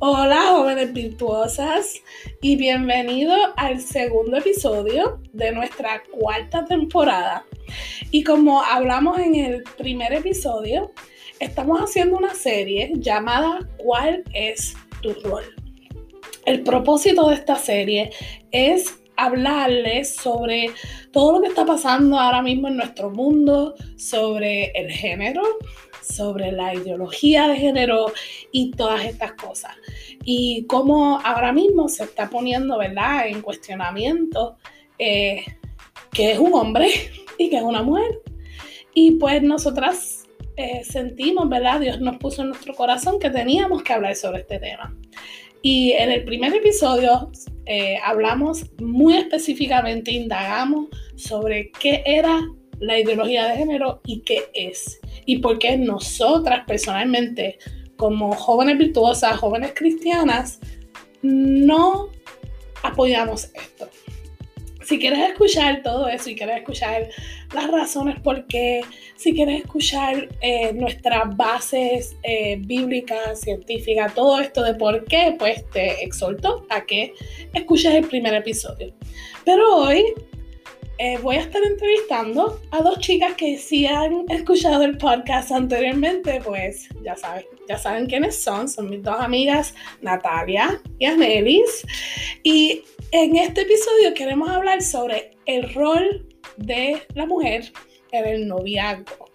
Hola jóvenes virtuosas y bienvenido al segundo episodio de nuestra cuarta temporada. Y como hablamos en el primer episodio, estamos haciendo una serie llamada ¿Cuál es tu rol? El propósito de esta serie es hablarles sobre todo lo que está pasando ahora mismo en nuestro mundo, sobre el género, sobre la ideología de género y todas estas cosas. Y cómo ahora mismo se está poniendo, ¿verdad?, en cuestionamiento eh, que es un hombre y que es una mujer. Y pues nosotras eh, sentimos, ¿verdad? Dios nos puso en nuestro corazón que teníamos que hablar sobre este tema. Y en el primer episodio eh, hablamos muy específicamente, indagamos sobre qué era la ideología de género y qué es. Y por qué nosotras personalmente, como jóvenes virtuosas, jóvenes cristianas, no apoyamos esto. Si quieres escuchar todo eso y quieres escuchar las razones por qué, si quieres escuchar eh, nuestras bases eh, bíblicas, científicas, todo esto de por qué, pues te exhorto a que escuches el primer episodio. Pero hoy eh, voy a estar entrevistando a dos chicas que si han escuchado el podcast anteriormente, pues ya saben, ya saben quiénes son. Son mis dos amigas, Natalia y Anelis. Y en este episodio queremos hablar sobre el rol de la mujer en el noviazgo.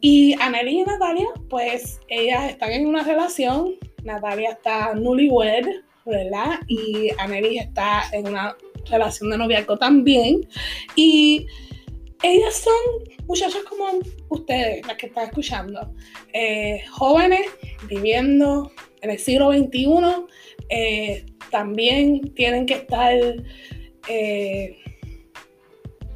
Y Anelis y Natalia, pues ellas están en una relación. Natalia está newlywed, ¿verdad? Y Anelis está en una relación de noviazgo también. Y ellas son muchachas como ustedes, las que están escuchando, eh, jóvenes viviendo en el siglo XXI, eh, también tienen que estar eh,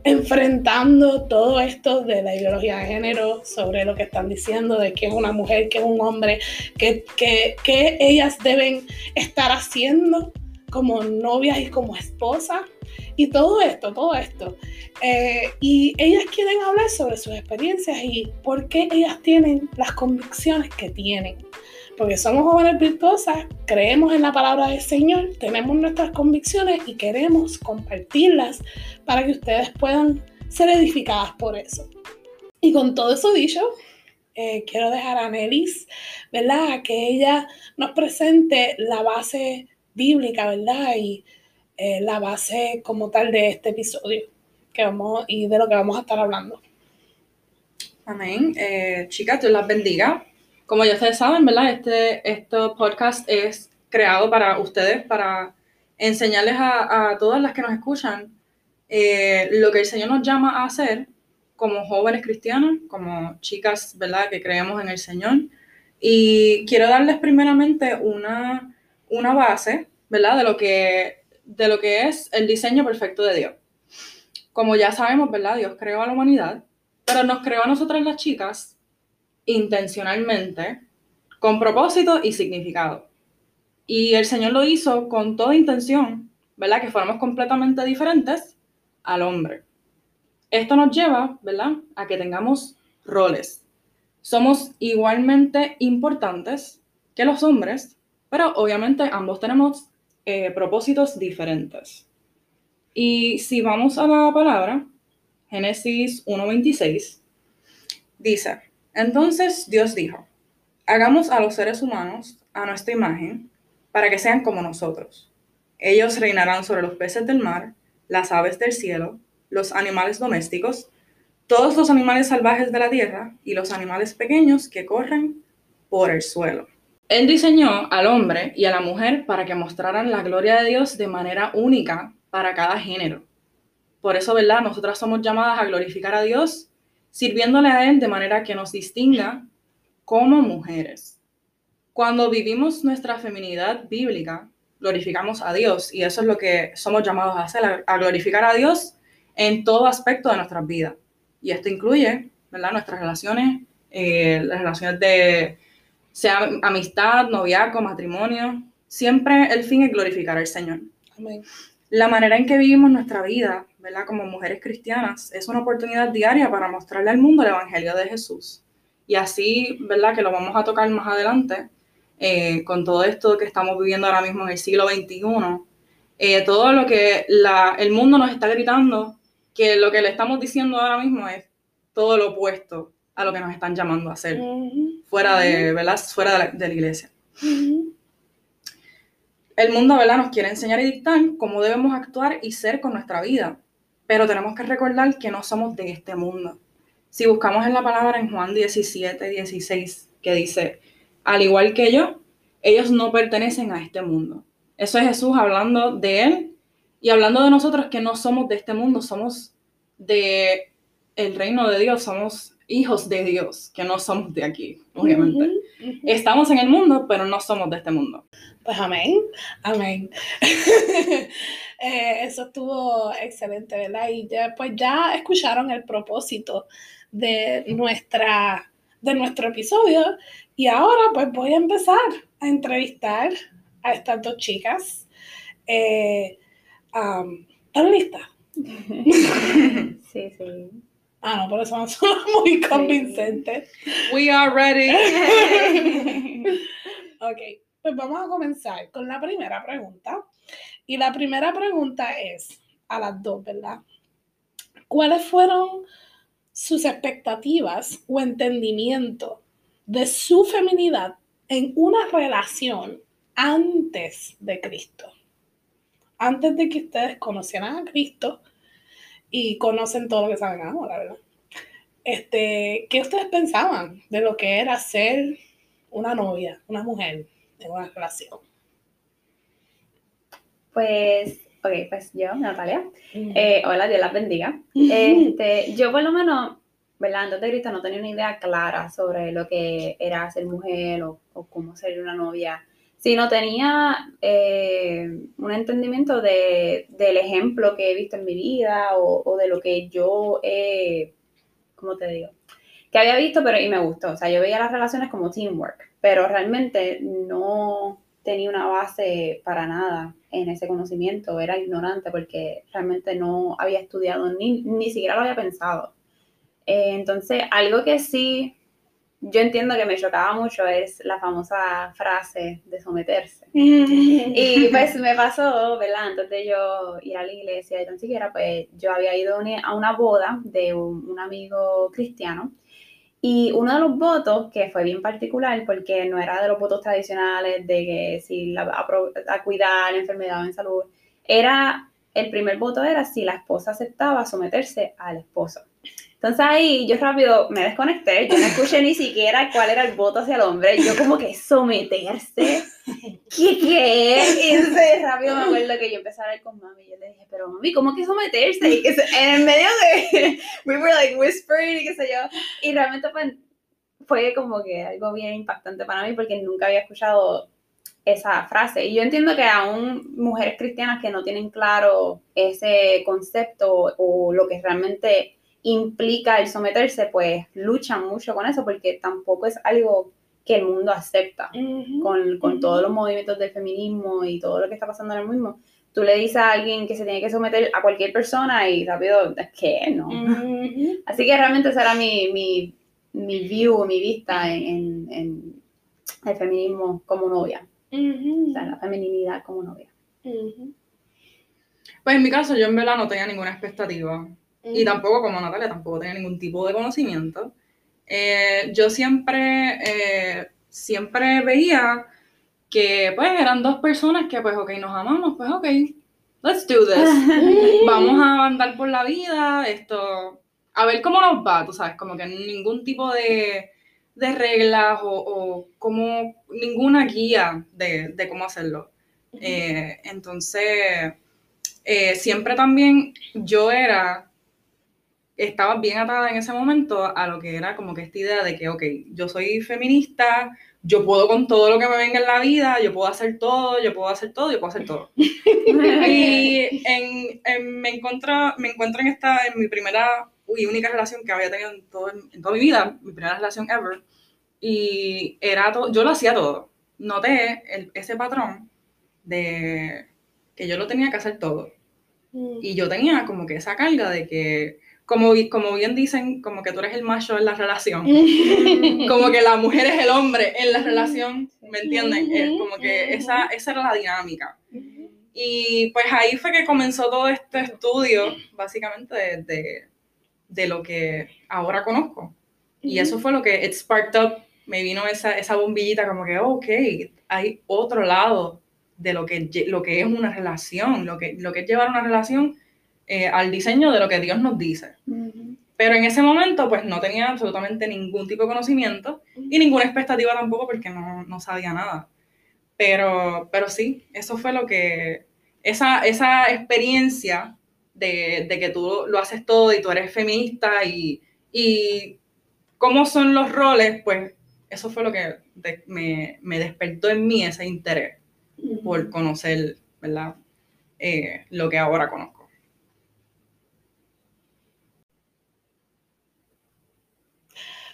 enfrentando todo esto de la ideología de género, sobre lo que están diciendo, de que es una mujer, que es un hombre, que, que, que ellas deben estar haciendo como novias y como esposas y todo esto, todo esto. Eh, y ellas quieren hablar sobre sus experiencias y por qué ellas tienen las convicciones que tienen. Porque somos jóvenes virtuosas, creemos en la palabra del Señor, tenemos nuestras convicciones y queremos compartirlas para que ustedes puedan ser edificadas por eso. Y con todo eso dicho, eh, quiero dejar a Nelis, ¿verdad? Que ella nos presente la base bíblica, ¿verdad? Y eh, la base como tal de este episodio que vamos, y de lo que vamos a estar hablando. Amén. Eh, chicas, Dios las bendiga. Como ya ustedes saben, ¿verdad? Este, este podcast es creado para ustedes, para enseñarles a, todas las que nos escuchan eh, lo que el Señor nos llama a hacer como jóvenes cristianos, como chicas, ¿verdad? Que creemos en el Señor. Y quiero darles primeramente una, una base, ¿verdad? De lo, que, de lo que es el diseño perfecto de Dios. Como ya sabemos, ¿verdad? Dios creó a la humanidad, pero nos creó a nosotras las chicas intencionalmente, con propósito y significado. Y el Señor lo hizo con toda intención, ¿verdad? Que fuéramos completamente diferentes al hombre. Esto nos lleva, ¿verdad? A que tengamos roles. Somos igualmente importantes que los hombres, pero obviamente ambos tenemos eh, propósitos diferentes. Y si vamos a la palabra, Génesis 1.26, dice, entonces Dios dijo, hagamos a los seres humanos a nuestra imagen para que sean como nosotros. Ellos reinarán sobre los peces del mar, las aves del cielo, los animales domésticos, todos los animales salvajes de la tierra y los animales pequeños que corren por el suelo. Él diseñó al hombre y a la mujer para que mostraran la gloria de Dios de manera única para cada género. Por eso, ¿verdad? Nosotras somos llamadas a glorificar a Dios sirviéndole a Él de manera que nos distinga como mujeres. Cuando vivimos nuestra feminidad bíblica, glorificamos a Dios y eso es lo que somos llamados a hacer, a glorificar a Dios en todo aspecto de nuestras vidas. Y esto incluye, ¿verdad? Nuestras relaciones, eh, las relaciones de sea amistad, noviazgo, matrimonio, siempre el fin es glorificar al Señor. La manera en que vivimos nuestra vida, ¿verdad? Como mujeres cristianas, es una oportunidad diaria para mostrarle al mundo el Evangelio de Jesús. Y así, ¿verdad? Que lo vamos a tocar más adelante. eh, con todo esto que estamos viviendo ahora mismo en el siglo XXI, eh, todo lo que la, el mundo nos está gritando, que lo que le estamos diciendo ahora mismo es todo lo opuesto a lo que nos están llamando a hacer, fuera, de, ¿verdad? fuera de la, de la iglesia. El mundo ¿verdad? nos quiere enseñar y dictar cómo debemos actuar y ser con nuestra vida, pero tenemos que recordar que no somos de este mundo. Si buscamos en la palabra en Juan 17, 16, que dice, al igual que yo, ellos no pertenecen a este mundo. Eso es Jesús hablando de él y hablando de nosotros que no somos de este mundo, somos de el reino de Dios, somos hijos de Dios, que no somos de aquí, obviamente. Estamos en el mundo, pero no somos de este mundo. Pues amén, amén. Eh, eso estuvo excelente, ¿verdad? Y ya, pues ya escucharon el propósito de, nuestra, de nuestro episodio y ahora pues voy a empezar a entrevistar a estas dos chicas. Eh, ¿Están listas? Sí, sí. Ah, no, por eso son muy convincentes. We are ready. ok, pues vamos a comenzar con la primera pregunta. Y la primera pregunta es a las dos, ¿verdad? ¿Cuáles fueron sus expectativas o entendimiento de su feminidad en una relación antes de Cristo? Antes de que ustedes conocieran a Cristo, y conocen todo lo que saben ahora, ¿verdad? Este, ¿Qué ustedes pensaban de lo que era ser una novia, una mujer en una relación? Pues, ok, pues yo, Natalia. Eh, hola, Dios las bendiga. Este, yo por lo menos, ¿verdad? Antes de Cristo no tenía una idea clara sobre lo que era ser mujer o, o cómo ser una novia no tenía eh, un entendimiento de, del ejemplo que he visto en mi vida o, de lo que yo he, ¿cómo te digo? Que había visto, pero y me gustó. O sea, yo veía las relaciones como teamwork, pero realmente no tenía una base para nada en ese conocimiento, era ignorante porque realmente no había estudiado ni, ni siquiera lo había pensado. Eh, entonces, algo que sí yo entiendo que me chocaba mucho es la famosa frase de someterse. y pues me pasó, ¿verdad? Antes de yo ir a la iglesia y tan siquiera, pues yo había ido a una boda de un, amigo cristiano. Y uno de los votos, que fue bien particular, porque no era de los votos tradicionales de que si la, a, cuidar enfermedad o en salud, era, el primer voto era si la esposa aceptaba someterse al esposo. Entonces ahí yo rápido me desconecté, yo no escuché ni siquiera cuál era el voto hacia el hombre, yo como que someterse, ¿qué qué? Y entonces rápido me acuerdo que yo empecé a hablar con mami y yo le dije, pero mami, ¿cómo que someterse? Y que en el medio de, we were like whispering y qué sé yo, y realmente pues, fue como que algo bien impactante para mí porque nunca había escuchado esa frase. Y yo entiendo que aún mujeres cristianas que no tienen claro ese concepto o lo que realmente implica el someterse, pues luchan mucho con eso porque tampoco es algo que el mundo acepta con, todos los movimientos del feminismo y todo lo que está pasando en el mundo. Tú le dices a alguien que se tiene que someter a cualquier persona y rápido, es que no. Así que realmente esa era mi, mi, mi view, mi vista en, el feminismo como novia. O sea, la feminidad como novia. Pues en mi caso, yo en verdad no tenía ninguna expectativa y tampoco como Natalia, tampoco tenía ningún tipo de conocimiento. Eh, yo siempre, eh, siempre veía que pues eran dos personas que pues ok, nos amamos, pues ok, let's do this. Vamos a andar por la vida, esto, a ver cómo nos va, tú sabes, como que ningún tipo de, de reglas o, o, como ninguna guía de, de cómo hacerlo. Eh, entonces, siempre también yo era estaba bien atada en ese momento a lo que era como que esta idea de que, ok, yo soy feminista, yo puedo con todo lo que me venga en la vida, yo puedo hacer todo, yo puedo hacer todo, yo puedo hacer todo. y me, encuentro, me encuentro en esta, en mi primera y única relación que había tenido en, todo, en toda mi vida, mi primera relación ever, y era todo, yo lo hacía todo. Noté ese patrón de que yo lo tenía que hacer todo. Mm. Y yo tenía como que esa carga de que como, como bien dicen, como que tú eres el macho en la relación, como que la mujer es el hombre en la relación, ¿me entienden? Es como que esa, esa era la dinámica. Y pues ahí fue que comenzó todo este estudio, básicamente, de, de, lo que ahora conozco. Y eso fue lo que it sparked up, me vino esa, esa bombillita como que, ok, hay otro lado de lo que, lo que es una relación, lo que, lo que es llevar una relación eh, al diseño de lo que Dios nos dice. Pero en ese momento, pues no tenía absolutamente ningún tipo de conocimiento y ninguna expectativa tampoco porque no, no sabía nada. Pero, pero sí, eso fue lo que, esa, esa experiencia de, de, que tú lo haces todo y tú eres feminista y, y cómo son los roles, pues eso fue lo que me, me, despertó en mí ese interés por conocer, ¿verdad? Eh, lo que ahora conozco.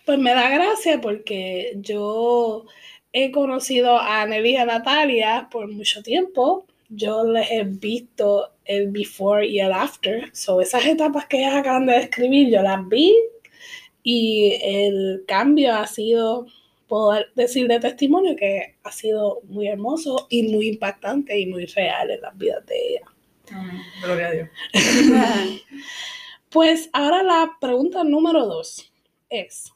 Pues me da gracia porque yo he conocido a Nelly y a Natalia por mucho tiempo. Yo les he visto el before y el after. So, esas etapas que ellas acaban de describir, yo las vi y el cambio ha sido, puedo decir de testimonio, que ha sido muy hermoso y muy impactante y muy real en las vidas de ellas. gloria a Dios. pues ahora la pregunta número dos es,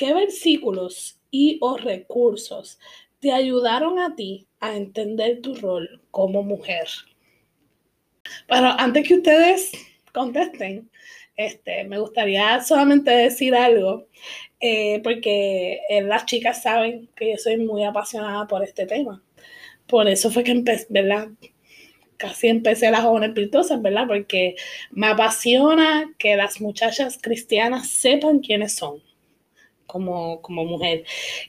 ¿Qué versículos y o recursos te ayudaron a ti a entender tu rol como mujer? Pero antes que ustedes contesten, este, me gustaría solamente decir algo, eh, porque eh, las chicas saben que yo soy muy apasionada por este tema. Por eso fue que empecé, ¿verdad? Casi empecé las jóvenes virtuosas, ¿verdad? Porque me apasiona que las muchachas cristianas sepan quiénes son como, como mujer.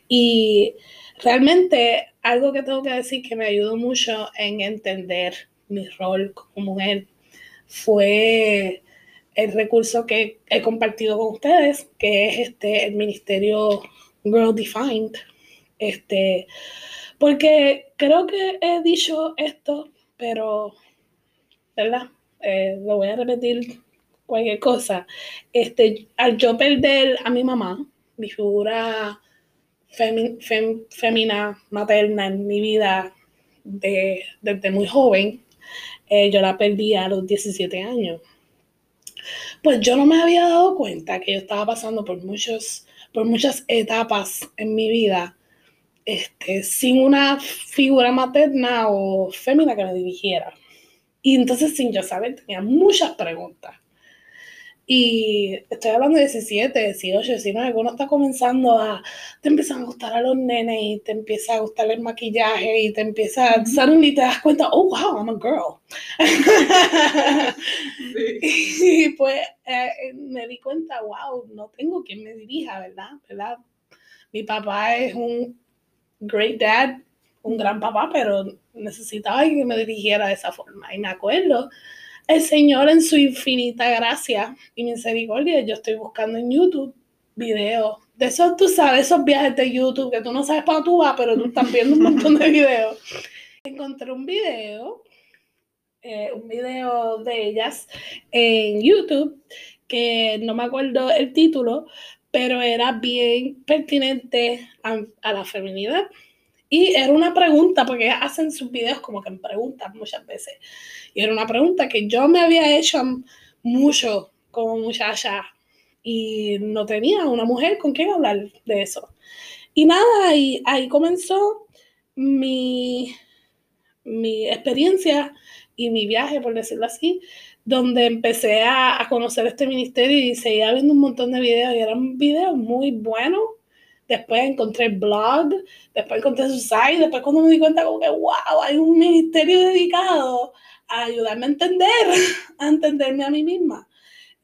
Y realmente algo que tengo que decir que me ayudó mucho en entender mi rol como mujer fue el recurso que he compartido con ustedes, que es este, el Ministerio Girl Defined. Este, porque creo que he dicho esto, pero, ¿verdad? Eh, lo voy a repetir cualquier cosa. Este, al yo perder a mi mamá, mi figura femina, materna en mi vida desde muy joven, eh, yo la perdí a los 17 años. Pues yo no me había dado cuenta que yo estaba pasando por, muchos, por muchas etapas en mi vida este, sin una figura materna o fémina que me dirigiera. Y entonces sin yo saber tenía muchas preguntas. Y estoy hablando de 17, 18, 19, uno está comenzando a, te empiezan a gustar a los nenes y te empieza a gustar el maquillaje y te empieza a salir y te das cuenta, oh, wow, I'm a girl. Y pues eh, me di cuenta, wow, no tengo quien me dirija, ¿verdad? ¿verdad? Mi papá es un great dad, un gran papá, pero necesitaba que me dirigiera de esa forma. Y me acuerdo el Señor en su infinita gracia y misericordia, yo estoy buscando en YouTube videos. De esos, tú sabes, esos viajes de YouTube que tú no sabes para tú vas, pero tú estás viendo un montón de videos. Encontré un video, eh, un video de ellas en YouTube, que no me acuerdo el título, pero era bien pertinente a la feminidad. Y era una pregunta, porque hacen sus videos como que en preguntas muchas veces. Y era una pregunta que yo me había hecho mucho como muchacha y no tenía una mujer con quien hablar de eso. Y nada, ahí, ahí comenzó mi, mi experiencia y mi viaje, por decirlo así, donde empecé a, a, conocer este ministerio y seguía viendo un montón de videos y eran videos muy buenos. Después encontré el blog, después encontré su site, después cuando me di cuenta como que, wow, hay un ministerio dedicado a ayudarme a entender, a entenderme a mí misma.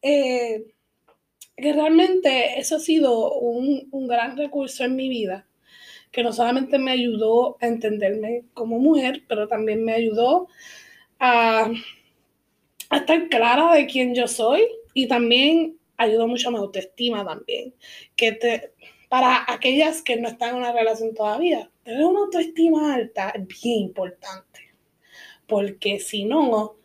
Eh, que realmente eso ha sido un, un, gran recurso en mi vida, que no solamente me ayudó a entenderme como mujer, pero también me ayudó a, a estar clara de quién yo soy y también ayudó mucho a mi autoestima también, que te, para aquellas que no están en una relación todavía, tener una autoestima alta es bien importante porque si no,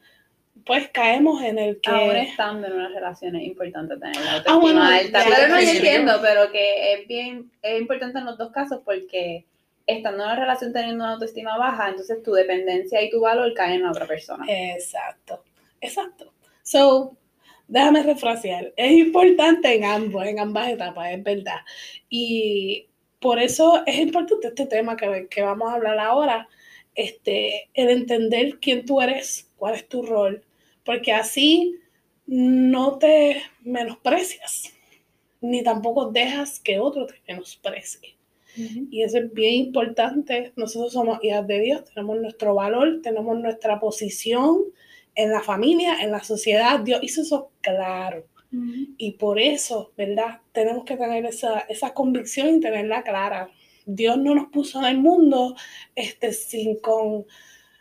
pues caemos en el que... Ahora estando en una relación es importante tener la ah, autoestima alta, pero no entiendo, pero que es bien, es importante en los dos casos porque estando en una relación teniendo una autoestima baja, entonces tu dependencia y tu valor caen en la otra persona. Exacto, exacto. So, déjame refrasear. Es importante en ambos, en ambas etapas, es verdad. Y por eso es importante este tema que, que vamos a hablar ahora, este, el entender quién tú eres, cuál es tu rol, porque así no te menosprecias, ni tampoco dejas que otro te menosprecie. Y eso es bien importante. Nosotros somos hijas de Dios, tenemos nuestro valor, tenemos nuestra posición en la familia, en la sociedad. Dios hizo eso claro. Y por eso, ¿verdad? Tenemos que tener esa, esa convicción y tenerla clara. Dios no nos puso en el mundo este, sin, con,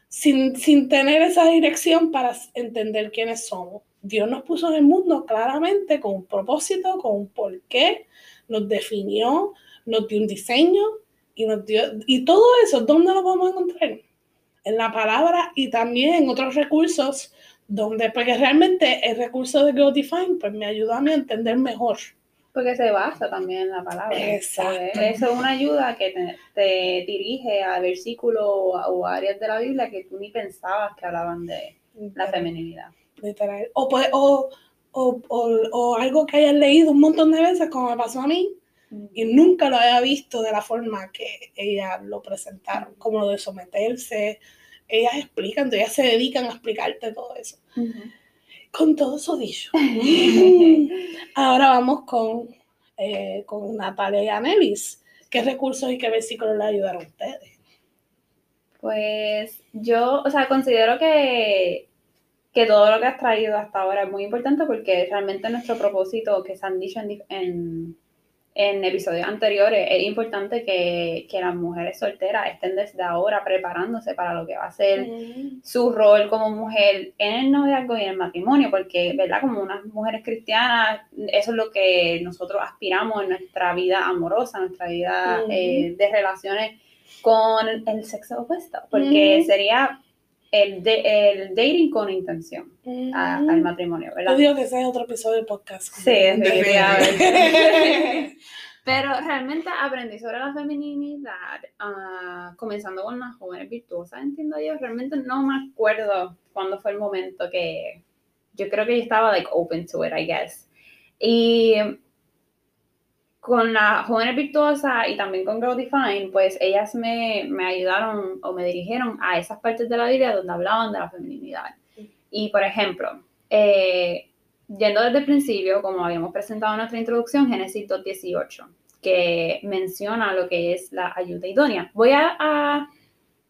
sin, sin tener esa dirección para entender quiénes somos. Dios nos puso en el mundo claramente con un propósito, con un porqué, nos definió, nos dio un diseño y nos dio, y todo eso, ¿dónde lo vamos a encontrar? En la palabra y también en otros recursos donde, porque realmente el recurso de Go Define pues me ayudó a mí a entender mejor. Porque se basa también en la palabra. Exacto. Eso es una ayuda que te, dirige a versículos o, áreas de la Biblia que tú ni pensabas que hablaban de la feminidad. Literal. O, o, o, o, algo que hayas leído un montón de veces, como me pasó a mí, y nunca lo había visto de la forma que ellas lo presentaron, como lo de someterse. Ellas explican, ellas se dedican a explicarte todo eso. Con todo eso dicho, ahora vamos con, eh, con Natalia y Anelis. ¿Qué recursos y qué versículos le ayudaron a ustedes? Pues yo, o sea, considero que, que todo lo que has traído hasta ahora es muy importante porque realmente nuestro propósito que se han dicho en en episodios anteriores, es importante que, las mujeres solteras estén desde ahora preparándose para lo que va a ser su rol como mujer en el noviazgo y en el matrimonio, porque, ¿verdad? Como unas mujeres cristianas, eso es lo que nosotros aspiramos en nuestra vida amorosa, nuestra vida eh, de relaciones con el sexo opuesto, porque sería el, el dating con intención al matrimonio, ¿verdad? Yo digo que ese es otro episodio del podcast. Sí, Pero realmente aprendí sobre la feminidad, uh, comenzando con las jóvenes virtuosas, entiendo yo. Realmente no me acuerdo cuándo fue el momento que yo creo que yo estaba like open to it, I guess. Y con las jóvenes virtuosas y también con Grow Define, pues ellas me, me, ayudaron o me dirigieron a esas partes de la Biblia donde hablaban de la feminidad. Y por ejemplo, eh, yendo desde el principio, como habíamos presentado en nuestra introducción, Génesis 2.18, que menciona lo que es la ayuda idónea. Voy a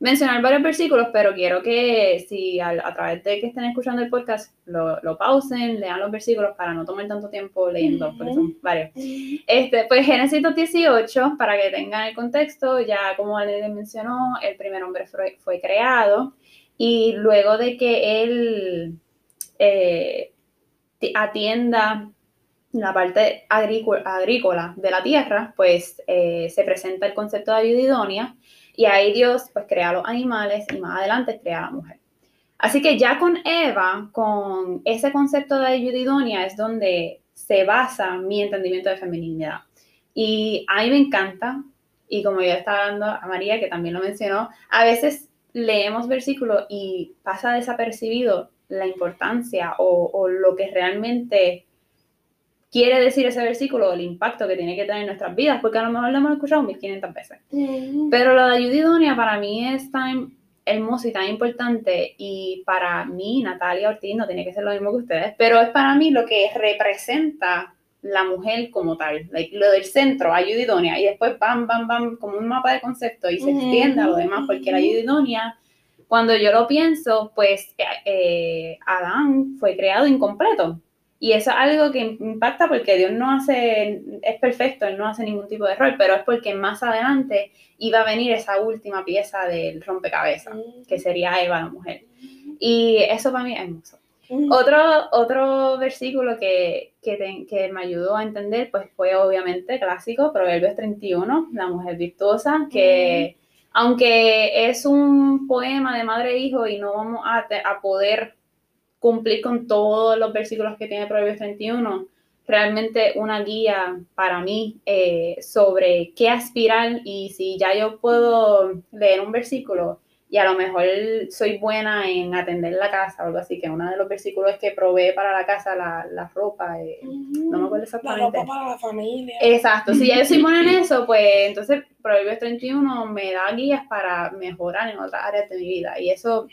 mencionar varios versículos, pero quiero que si a, través de que estén escuchando el podcast lo, lo, pausen, lean los versículos para no tomar tanto tiempo leyendo, porque son varios. Este, pues Génesis 18, para que tengan el contexto, ya como les mencionó, el primer hombre fue, fue creado y luego de que él eh, atienda la parte agrícola, de la tierra, pues eh, se presenta el concepto de ayuda idónea y ahí Dios pues crea los animales y más adelante crea a la mujer. Así que ya con Eva, con ese concepto de ayuda idónea es donde se basa mi entendimiento de feminidad. Y a mí me encanta, y como ya estaba dando a María, que también lo mencionó, a veces leemos versículos y pasa desapercibido la importancia o, o lo que realmente quiere decir ese versículo, el impacto que tiene que tener en nuestras vidas, porque a lo mejor lo hemos escuchado 1500 veces. Pero lo de ayuda idónea para mí es tan hermoso y tan importante, y para mí, Natalia Ortiz, no tiene que ser lo mismo que ustedes, pero es para mí lo que representa la mujer como tal, lo del centro, ayuda idónea, y después bam, bam, bam, como un mapa de concepto y se extiende a lo demás, porque la ayuda idónea, cuando yo lo pienso, pues eh, eh, Adán fue creado incompleto, y eso es algo que impacta porque Dios no hace, es perfecto, Él no hace ningún tipo de error, pero es porque más adelante iba a venir esa última pieza del rompecabezas, que sería Eva, la mujer. Y eso para mí es hermoso. Otro, otro versículo que, que, me ayudó a entender, pues fue obviamente clásico, Proverbios 31, la mujer virtuosa, que aunque es un poema de madre e hijo y no vamos a, a poder cumplir con todos los versículos que tiene Proverbios 31, realmente una guía para mí eh, sobre qué aspirar y si ya yo puedo leer un versículo y a lo mejor soy buena en atender la casa o algo así, que uno de los versículos es que provee para la casa la, la ropa, eh, no me acuerdo exactamente. La ropa para la familia. Exacto, si ya yo soy buena en eso, pues entonces Proverbios 31 me da guías para mejorar en otras áreas de mi vida. Y eso,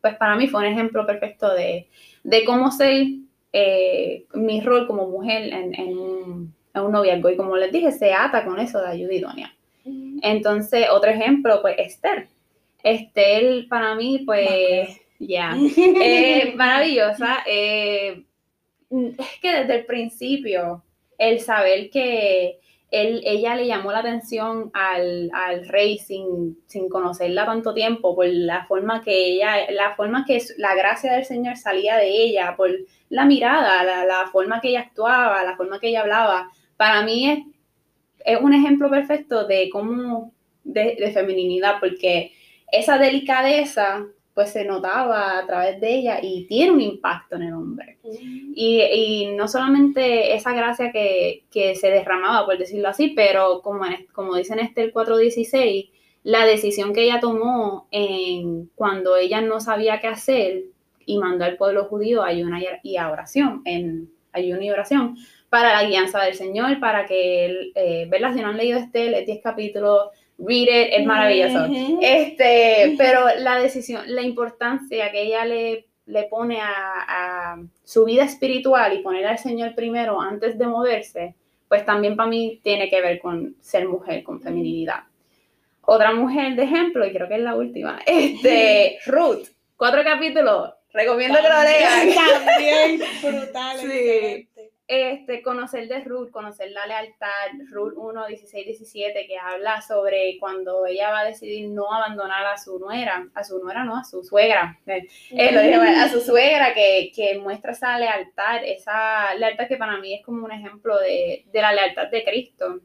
pues para mí fue un ejemplo perfecto de, de cómo ser eh, mi rol como mujer en, en, un, en un noviazgo. Y como les dije, se ata con eso de ayuda idónea. Entonces, otro ejemplo, pues Esther Estel, para mí, pues, ya, eh, maravillosa. Eh, es que desde el principio, el saber que él, ella le llamó la atención al, rey sin, sin, conocerla tanto tiempo, por la forma que ella, la forma que la gracia del Señor salía de ella, por la mirada, la, forma que ella actuaba, la forma que ella hablaba. Para mí es, es un ejemplo perfecto de cómo, de, de feminidad, porque esa delicadeza pues se notaba a través de ella y tiene un impacto en el hombre. Y, no solamente esa gracia que, se derramaba, por decirlo así, pero como, como dice en este el 4.16, la decisión que ella tomó en, cuando ella no sabía qué hacer y mandó al pueblo judío a ayuno y a oración, en ayuno y oración, para la guianza del Señor, para que él, eh, ¿verdad? Si no han leído este, lee 10 capítulos read it, es maravilloso. Este, pero la decisión, la importancia que ella le, le pone a, su vida espiritual y poner al Señor primero antes de moverse, pues también para mí tiene que ver con ser mujer, con feminidad. Otra mujer de ejemplo, y creo que es la última, este, Ruth, cuatro capítulos, recomiendo que lo lean. También brutal. Sí este, conocer de Ruth, conocer la lealtad, Ruth 1, 16, 17, que habla sobre cuando ella va a decidir no abandonar a su nuera, a su nuera, no, a su suegra, eh, eh, a su suegra, que, que, muestra esa lealtad, esa lealtad que para mí es como un ejemplo de, de la lealtad de Cristo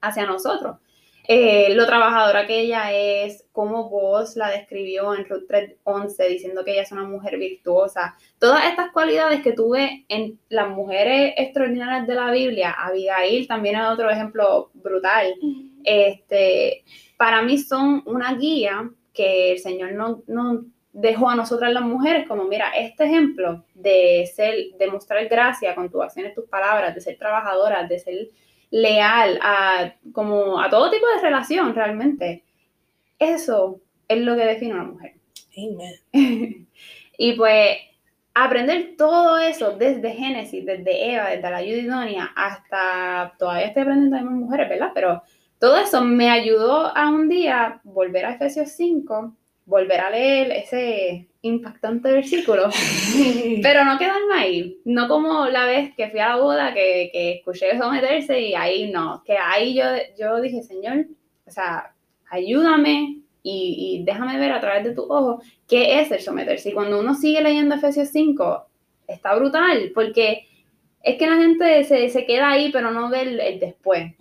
hacia nosotros. Eh, lo trabajadora que ella es, cómo vos la describió en Ruth 3.11, diciendo que ella es una mujer virtuosa. Todas estas cualidades que tuve en las mujeres extraordinarias de la Biblia, Abigail también es otro ejemplo brutal, este, para mí son una guía que el Señor no, no dejó a nosotras las mujeres como, mira, este ejemplo de ser, de mostrar gracia con tus acciones, tus palabras, de ser trabajadora, de ser leal a, como a todo tipo de relación realmente. Eso es lo que define a una mujer. Amen. y pues aprender todo eso desde Génesis, desde Eva, desde la Yudidonia, hasta todavía estoy aprendiendo de más mujeres, ¿verdad? Pero todo eso me ayudó a un día volver a Efesios 5, volver a leer ese impactante versículo, pero no quedan ahí, no como la vez que fui a la boda, que, que escuché someterse y ahí no, que ahí yo, yo dije, Señor, o sea, ayúdame y, y déjame ver a través de tu ojo qué es el someterse. Y cuando uno sigue leyendo Efesios 5, está brutal, porque es que la gente se, se queda ahí, pero no ve el, después.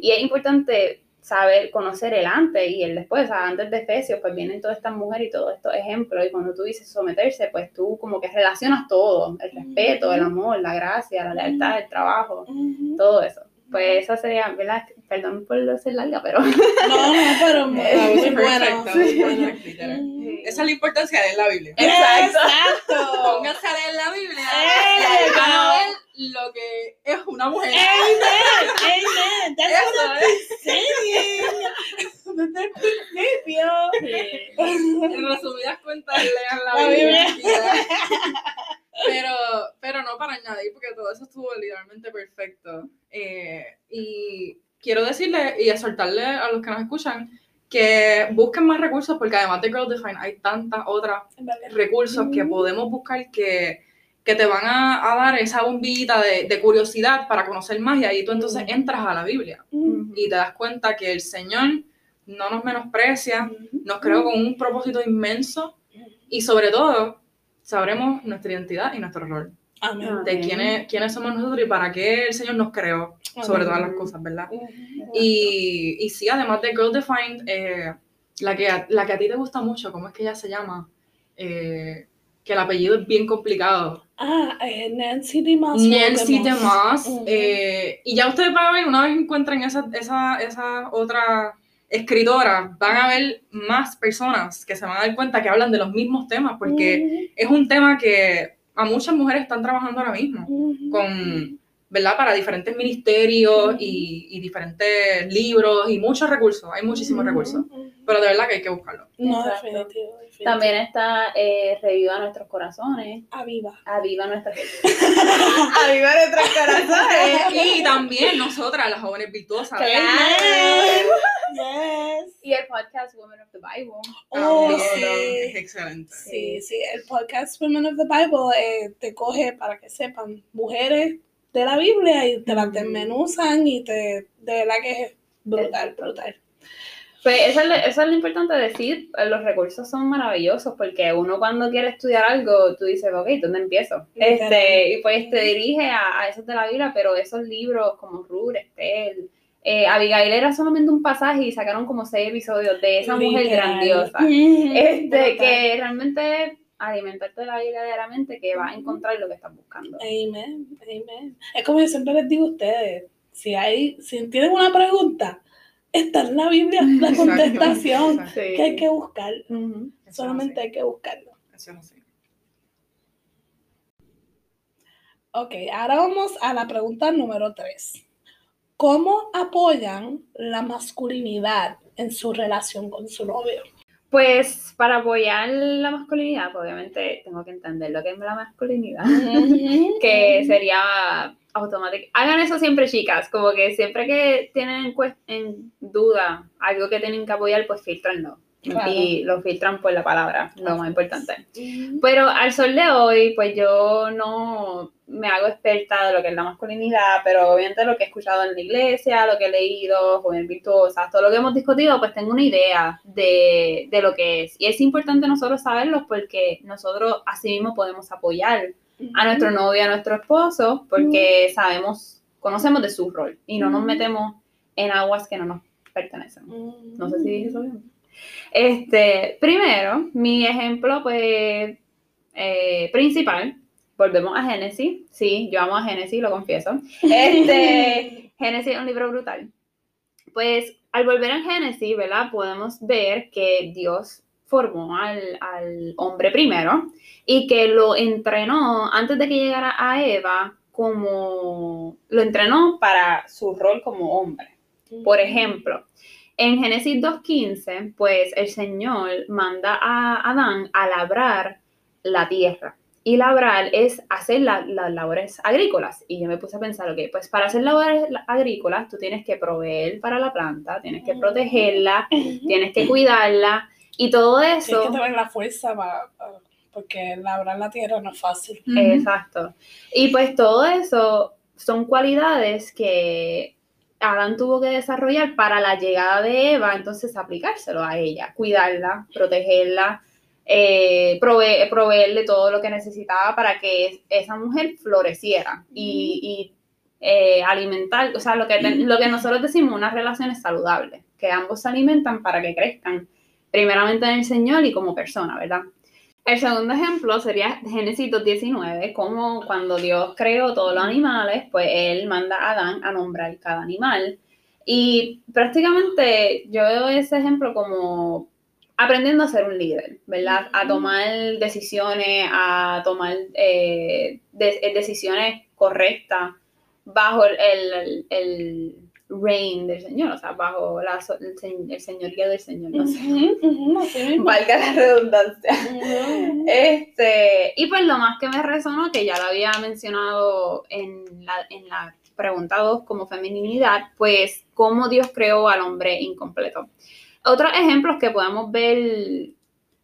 Y es importante saber conocer el antes y el después, o sea, antes de Efesios, pues vienen todas estas mujeres y todos estos ejemplos, y cuando tú dices someterse, pues tú como que relacionas todo, el respeto, el amor, la gracia, la lealtad, el trabajo, todo eso. Pues esa sería, ¿verdad? Perdón por ser larga, pero... No, no, pero muy, muy bueno. Esa es la importancia de la Biblia. Exacto. Pónganse a leer la Biblia. ¡Eh! Van a ver lo que es una mujer. Amen, amen. That's Eso, what I'm saying. Desde el principio. En resumidas cuentas, lean la, la Biblia. Pero, pero no para añadir, porque todo eso estuvo literalmente perfecto. Eh, y quiero decirle y exhortarle a los que nos escuchan que busquen más recursos, porque además de Girl Define hay tantas otras recursos que podemos buscar que que te van a, dar esa bombita de, curiosidad para conocer más y ahí tú entonces entras a la Biblia. Y te das cuenta que el Señor no nos menosprecia, nos creó con un propósito inmenso y sobre todo sabremos nuestra identidad y nuestro rol. De quiénes, quiénes somos nosotros y para qué el Señor nos creó sobre todas las cosas, ¿verdad? Y, y sí, además de Girl Defined, eh, la, que, la que a ti te gusta mucho, ¿cómo es que ella se llama? Eh, que el apellido es bien complicado. Ah, eh, Nancy DeMoss. Nancy. DeMoss. Eh, y ya ustedes van a ver, una vez encuentren esa, esa, esa otra escritora, van a ver más personas que se van a dar cuenta que hablan de los mismos temas, porque es un tema que a muchas mujeres están trabajando ahora mismo, con, ¿verdad? Para diferentes ministerios y, y diferentes libros y muchos recursos, hay muchísimos recursos, pero de verdad que hay que buscarlo. No, definitivo, definitivo. También está eh, Reviva Nuestros Corazones. Aviva. Aviva nuestras Aviva nuestros corazones. Y también nosotras, las jóvenes virtuosas, Claro. Yes. Y el podcast Women of the Bible. Oh, también sí. es excelente. Sí, sí, el podcast Women of the Bible eh, te coge, para que sepan, mujeres de la Biblia y te las desmenuzan y te, de verdad que es brutal, brutal. Pues eso es, lo, eso es lo importante decir, eh, los recursos son maravillosos porque uno cuando quiere estudiar algo, tú dices, ok, ¿dónde empiezo? Este, y pues te dirige a, a esos de la Biblia, pero esos libros como Ruth, Estel, eh, Abigail era solamente un pasaje y sacaron como seis episodios de esa mujer Literal. grandiosa. Este, que realmente alimentarte de la Biblia diariamente que vas a encontrar lo que estás buscando. Amen, amen. Es como yo siempre les digo a ustedes, si hay, si tienen una pregunta, está en la Biblia la contestación exacto. que hay que buscar. Solamente hay que buscarlo. eso es así. Ok, ahora vamos a la pregunta número 3. ¿Cómo apoyan la masculinidad en su relación con su novio? Pues para apoyar la masculinidad, pues, obviamente tengo que entender lo que es la masculinidad. que sería automático. Hagan eso siempre, chicas, como que siempre que tienen en, cues- en duda algo que tienen que apoyar, pues filtranlo. Claro. Y lo filtran por la palabra, lo más importante. Pero al sol de hoy, pues yo no me hago experta de lo que es la masculinidad, pero obviamente lo que he escuchado en la iglesia, lo que he leído, jóvenes virtuosas, todo lo que hemos discutido, pues tengo una idea de, de lo que es. Y es importante nosotros saberlo porque nosotros así mismo podemos apoyar a nuestro novio, a nuestro esposo, porque sabemos, conocemos de su rol y no nos metemos en aguas que no nos pertenecen. No sé si dije eso bien. Este, primero, mi ejemplo, pues, eh, principal, volvemos a Génesis. Sí, yo amo a Génesis, lo confieso. Este, Génesis es un libro brutal. Pues, al volver a Génesis, ¿verdad? Podemos ver que Dios formó al, al hombre primero y que lo entrenó antes de que llegara a Eva como lo entrenó para su rol como hombre. Por ejemplo, en Génesis 2.15, pues el Señor manda a Adán a labrar la tierra. Y labrar es hacer la- las labores agrícolas. Y yo me puse a pensar, ok, pues para hacer labores la- agrícolas tú tienes que proveer para la planta, tienes que protegerla, tienes que cuidarla y todo Tienes eso. que tener la fuerza para, porque labrar la tierra no es fácil. Exacto. Y pues todo eso son cualidades que Adán tuvo que desarrollar para la llegada de Eva, entonces aplicárselo a ella, cuidarla, protegerla, eh, prove- proveerle todo lo que necesitaba para que es- esa mujer floreciera y, y, eh, alimentar, o sea, lo que, te- lo que nosotros decimos, unas relaciones saludables, que ambos se alimentan para que crezcan, primeramente en el Señor y como persona, ¿verdad? El segundo ejemplo sería Génesis 2.19, como cuando Dios creó todos los animales, pues Él manda a Adán a nombrar cada animal. Y prácticamente yo veo ese ejemplo como aprendiendo a ser un líder, ¿verdad? A tomar decisiones, a tomar eh, de- eh, decisiones correctas bajo el, el, el reign del Señor, o sea, bajo la, el, el señorío del Señor, no sé. Valga la redundancia. Este, y pues lo más que me resonó, que ya lo había mencionado en la, en la pregunta 2 como feminidad, pues cómo Dios creó al hombre incompleto. Otros ejemplos que podemos ver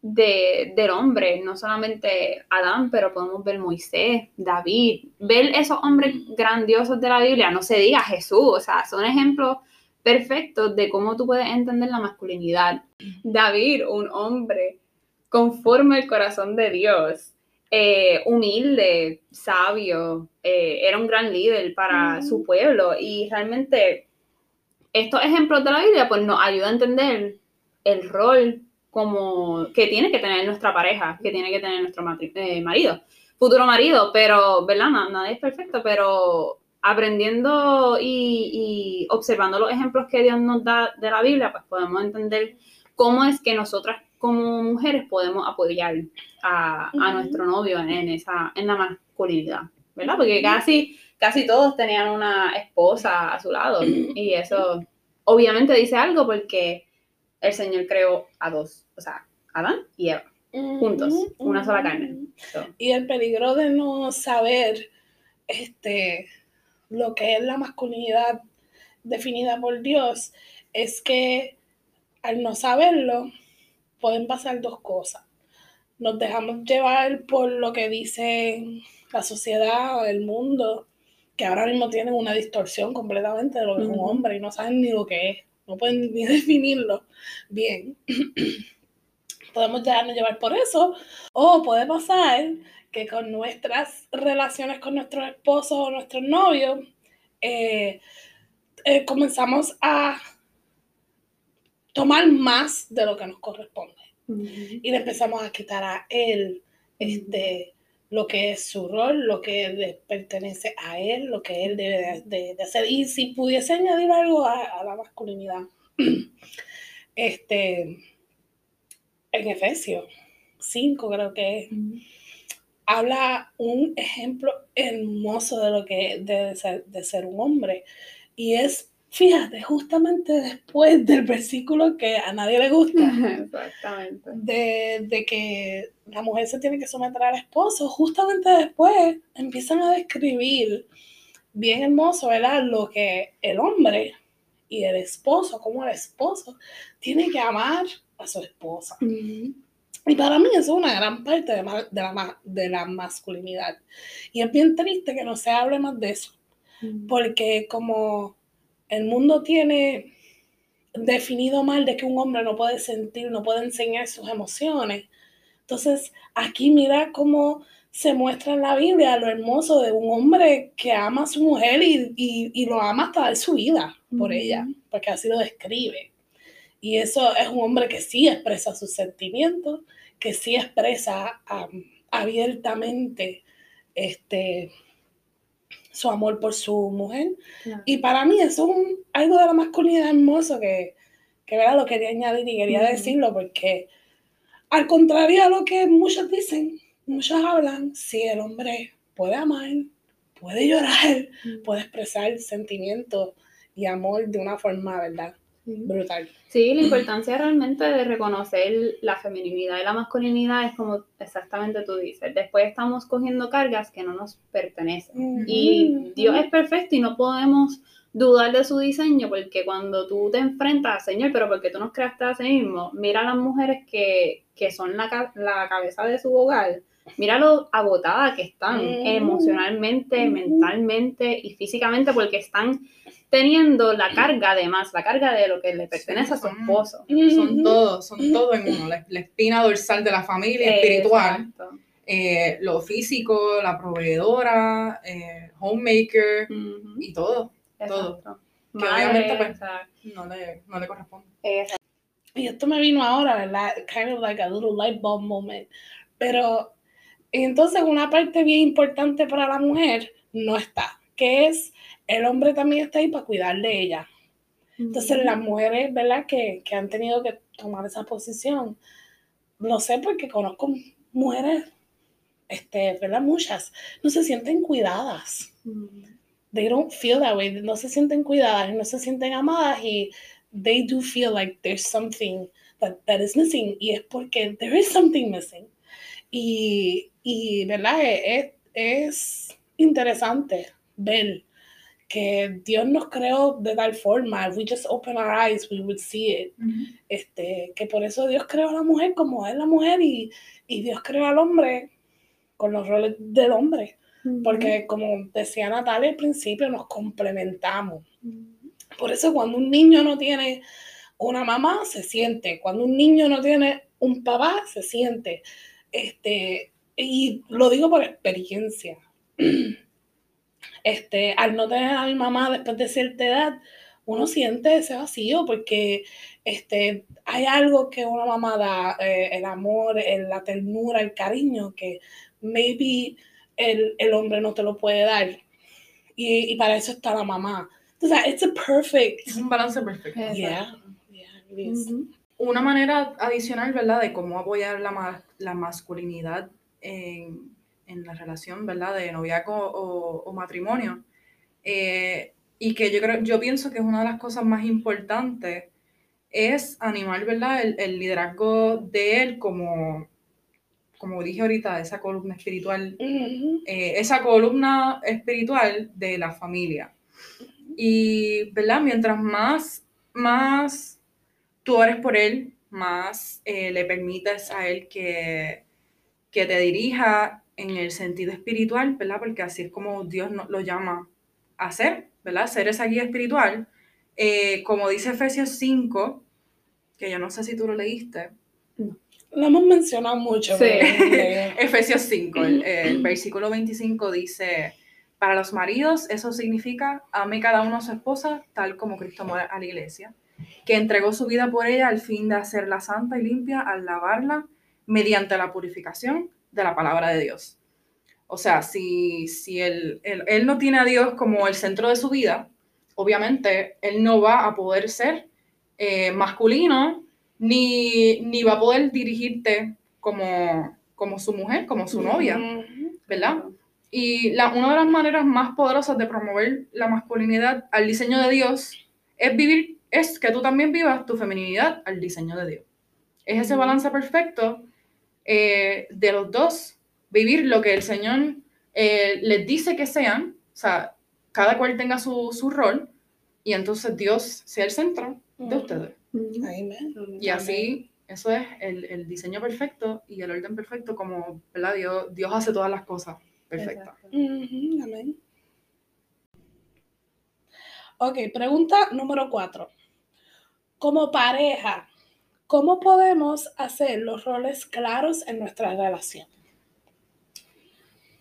de, del hombre, no solamente Adán, pero podemos ver Moisés, David, ver esos hombres grandiosos de la Biblia, no se diga Jesús, o sea, son ejemplos perfectos de cómo tú puedes entender la masculinidad. David, un hombre conforme al corazón de Dios, eh, humilde, sabio, eh, era un gran líder para su pueblo. Y realmente estos ejemplos de la Biblia pues nos ayudan a entender el rol como que tiene que tener nuestra pareja, que tiene que tener nuestro eh, marido. futuro marido, pero, ¿verdad? Na- Nadie es perfecto, pero aprendiendo y, y observando los ejemplos que Dios nos da de la Biblia, pues podemos entender cómo es que nosotras como mujeres podemos apoyar a, nuestro novio en, en esa, en la masculinidad, ¿verdad? Porque casi, casi todos tenían una esposa a su lado y eso obviamente dice algo porque el Señor creó a dos, o sea, Adán y Eva, juntos, una sola carne. So, Y el peligro de no saber este, lo que es la masculinidad definida por Dios es que al no saberlo pueden pasar dos cosas. Nos dejamos llevar por lo que dice la sociedad, el mundo, que ahora mismo tienen una distorsión completamente de lo que es un hombre y no saben ni lo que es, no pueden ni definirlo bien. Podemos dejarnos llevar por eso, o puede pasar que con nuestras relaciones con nuestros esposos o nuestros novios, eh, eh, comenzamos a tomar más de lo que nos corresponde. Y le empezamos a quitar a él este, lo que es su rol, lo que le pertenece a él, lo que él debe de, hacer. Y si pudiese añadir algo a, a la masculinidad, este, en Efesios 5 creo que es, habla un ejemplo hermoso de lo que debe ser, de ser un hombre. Y es, fíjate, justamente después del versículo que a nadie le gusta, Exactamente. de, de que la mujer se tiene que someter al esposo, justamente después empiezan a describir bien hermoso, ¿verdad? Lo que el hombre y el esposo, como el esposo, tiene que amar a su esposa. Y para mí eso es una gran parte de, la, de la masculinidad. Y es bien triste que no se hable más de eso, porque como el mundo tiene definido mal de que un hombre no puede sentir, no puede enseñar sus emociones, entonces aquí mira cómo se muestra en la Biblia lo hermoso de un hombre que ama a su mujer y, y- y lo ama hasta dar su vida por ella, porque así lo describe. Y eso es un hombre que sí expresa sus sentimientos, que sí expresa am, abiertamente este, su amor por su mujer. Claro. Y para mí eso es un- algo de la masculinidad hermoso que, que ¿verdad? lo quería añadir y quería decirlo porque al contrario a lo que muchos dicen, muchos hablan, si el hombre puede amar, puede llorar, puede expresar sentimientos y amor de una forma, ¿verdad? Brutal. Sí, la importancia realmente de reconocer la feminidad y la masculinidad es como exactamente tú dices. Después estamos cogiendo cargas que no nos pertenecen. Y Dios es perfecto y no podemos dudar de su diseño porque cuando tú te enfrentas, Señor, pero porque tú nos creaste a sí mismo, mira a las mujeres que, que son la, la cabeza de su hogar, mira lo agotadas que están Ujú. emocionalmente, Ujú. mentalmente y físicamente porque están teniendo la carga de más, la carga de lo que le pertenece a su son- esposo. Son todos, son todo en uno. La, la espina dorsal de la familia espiritual, eh, lo físico, la proveedora, eh, homemaker y todo. todo. Exacto. Que Madre, obviamente, pues, No le, no le corresponde. exacto. Y esto me vino ahora, ¿verdad? Kind of like a little light bulb moment. Pero entonces una parte bien importante para la mujer no está, que es el hombre también está ahí para cuidar de ella. Entonces las mujeres, ¿verdad? Que, que han tenido que tomar esa posición, lo sé porque conozco mujeres, este, ¿verdad? Muchas, no se sienten cuidadas. Ujú. They don't feel that way, no se sienten cuidadas, no se sienten amadas y they do feel like there's something that, that is missing y es porque there is something missing. Y, y ¿verdad? Es, es interesante ver que Dios nos creó de tal forma, if we just open our eyes, we would see it. Este, que por eso Dios creó a la mujer como es la mujer y, y Dios creó al hombre con los roles del hombre. Porque como decía Natalia al principio, nos complementamos. Por eso cuando un niño no tiene una mamá, se siente. Cuando un niño no tiene un papá, se siente. Este, y lo digo por experiencia. Este, al no tener a mi mamá después de cierta edad, uno siente ese vacío porque este, hay algo que una mamá da, eh, el amor, el- la ternura, el cariño, que maybe el, el hombre no te lo puede dar. Y, y para eso está la mamá. Entonces, it's a perfect. Es un balance perfecto. Yeah, yeah, it is. Ujú. Una manera adicional, ¿verdad?, de cómo apoyar la, ma- la masculinidad en, en la relación, ¿verdad?, de noviazgo o, o matrimonio. eh, y que yo creo, yo pienso que es una de las cosas más importantes es animar, ¿verdad?, el, el liderazgo de él como, como dije ahorita, esa columna espiritual eh, esa columna espiritual de la familia. Y, ¿verdad? Mientras más, más tú ores por él, más eh, le permites a él que, que te dirija en el sentido espiritual, ¿verdad? Porque así es como Dios no- lo llama a ser, ¿verdad? Ser esa guía espiritual. Eh, como dice Efesios 5, que yo no sé si tú lo leíste, Lo hemos mencionado mucho. Sí. Efesios 5, el, el versículo 25 dice, para los maridos eso significa, ame cada uno a su esposa, tal como Cristo amó a la iglesia, que entregó su vida por ella al fin de hacerla santa y limpia al lavarla mediante la purificación de la palabra de Dios. O sea, si, si él, él, él no tiene a Dios como el centro de su vida, obviamente él no va a poder ser eh, masculino ni, ni va a poder dirigirte como, como su mujer, como su novia. ¿verdad? Y la, una de las maneras más poderosas de promover la masculinidad al diseño de Dios es vivir, es que tú también vivas tu feminidad al diseño de Dios. Es ese balance perfecto eh, de los dos, vivir lo que el Señor eh, les dice que sean, o sea, cada cual tenga su, su rol y entonces Dios sea el centro de ustedes. Amen. Y así, eso es el, el diseño perfecto y el orden perfecto, como ¿verdad? Dios, Dios hace todas las cosas perfectas. Amén. Ok, pregunta número cuatro. Como pareja, ¿cómo podemos hacer los roles claros en nuestra relación?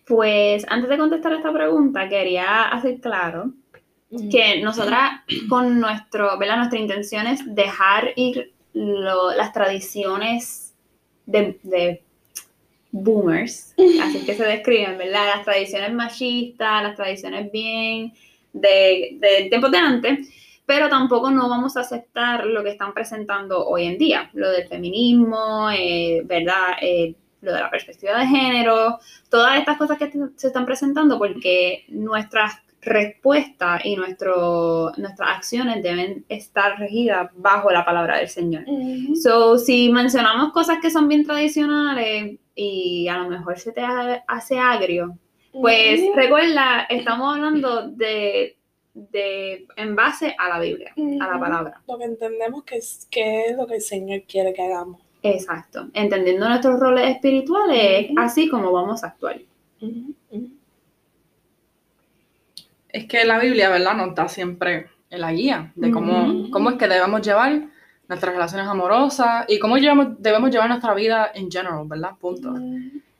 Pues antes de contestar esta pregunta, quería hacer claro que nosotras con nuestro, ¿verdad? Nuestra intención es dejar ir lo- las tradiciones de, de boomers, así que se describen, ¿verdad? Las tradiciones machistas, las tradiciones bien de, de tiempos de antes, pero tampoco no vamos a aceptar lo que están presentando hoy en día, lo del feminismo, eh, ¿verdad? Eh, lo de la perspectiva de género, todas estas cosas que se están presentando porque nuestras respuestas y nuestro, nuestras acciones deben estar regidas bajo la palabra del Señor. Ujú. So, si mencionamos cosas que son bien tradicionales y a lo mejor se te ha- hace agrio, pues recuerda, estamos hablando de, de en base a la Biblia, a la palabra. Lo que entendemos que es, que es lo que el Señor quiere que hagamos. Exacto. Entendiendo nuestros roles espirituales, Ujú. así como vamos a actuar. Es que la Biblia, ¿verdad? Nos da siempre la guía de cómo, cómo es que debemos llevar nuestras relaciones amorosas y cómo llevamos- debemos llevar nuestra vida en general, ¿verdad? Punto.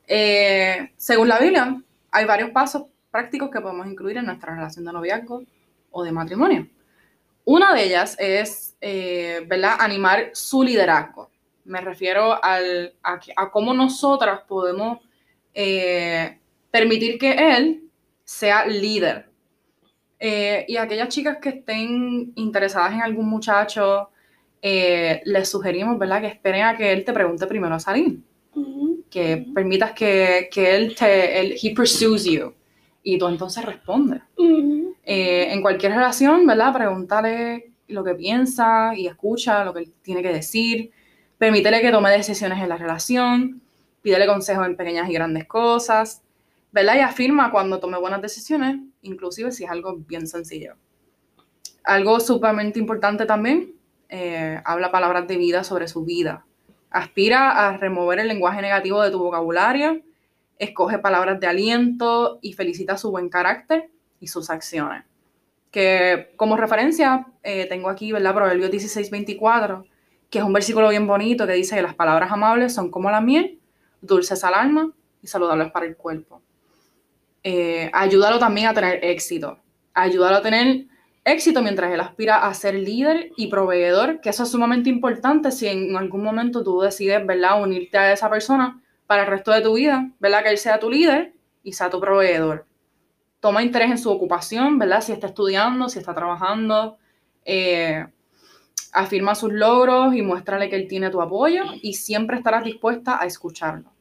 Eh, según la Biblia, hay varios pasos prácticos que podemos incluir en nuestra relación de noviazgo o de matrimonio. Una de ellas es, eh, ¿verdad?, animar su liderazgo. Me refiero al- a, a cómo nosotras podemos eh, permitir que él sea líder. Eh, y aquellas chicas que estén interesadas en algún muchacho, eh, les sugerimos, ¿verdad?, que esperen a que él te pregunte primero a salir que permitas que, que él te, él, he pursues you, y tú entonces respondes. Eh, en cualquier relación, ¿verdad? Pregúntale lo que piensa y escucha lo que él tiene que decir. Permítele que tome decisiones en la relación. Pídele consejos en pequeñas y grandes cosas. ¿Verdad? Y afirma cuando tome buenas decisiones, inclusive si es algo bien sencillo. Algo sumamente importante también, eh, habla palabras de vida sobre su vida. Aspira a remover el lenguaje negativo de tu vocabulario. Escoge palabras de aliento y felicita su buen carácter y sus acciones. Que como referencia eh, tengo aquí, ¿verdad? Proverbios 16, 24, que es un versículo bien bonito que dice que las palabras amables son como la miel, dulces al alma y saludables para el cuerpo. Eh, ayúdalo también a tener éxito. Ayúdalo a tener éxito mientras él aspira a ser líder y proveedor, que eso es sumamente importante si en algún momento tú decides, ¿verdad?, unirte a esa persona para el resto de tu vida, ¿verdad?, que él sea tu líder y sea tu proveedor. Toma interés en su ocupación, ¿verdad? Si está estudiando, si está trabajando. Eh, afirma sus logros y muéstrale que él tiene tu apoyo y siempre estarás dispuesta a escucharlo.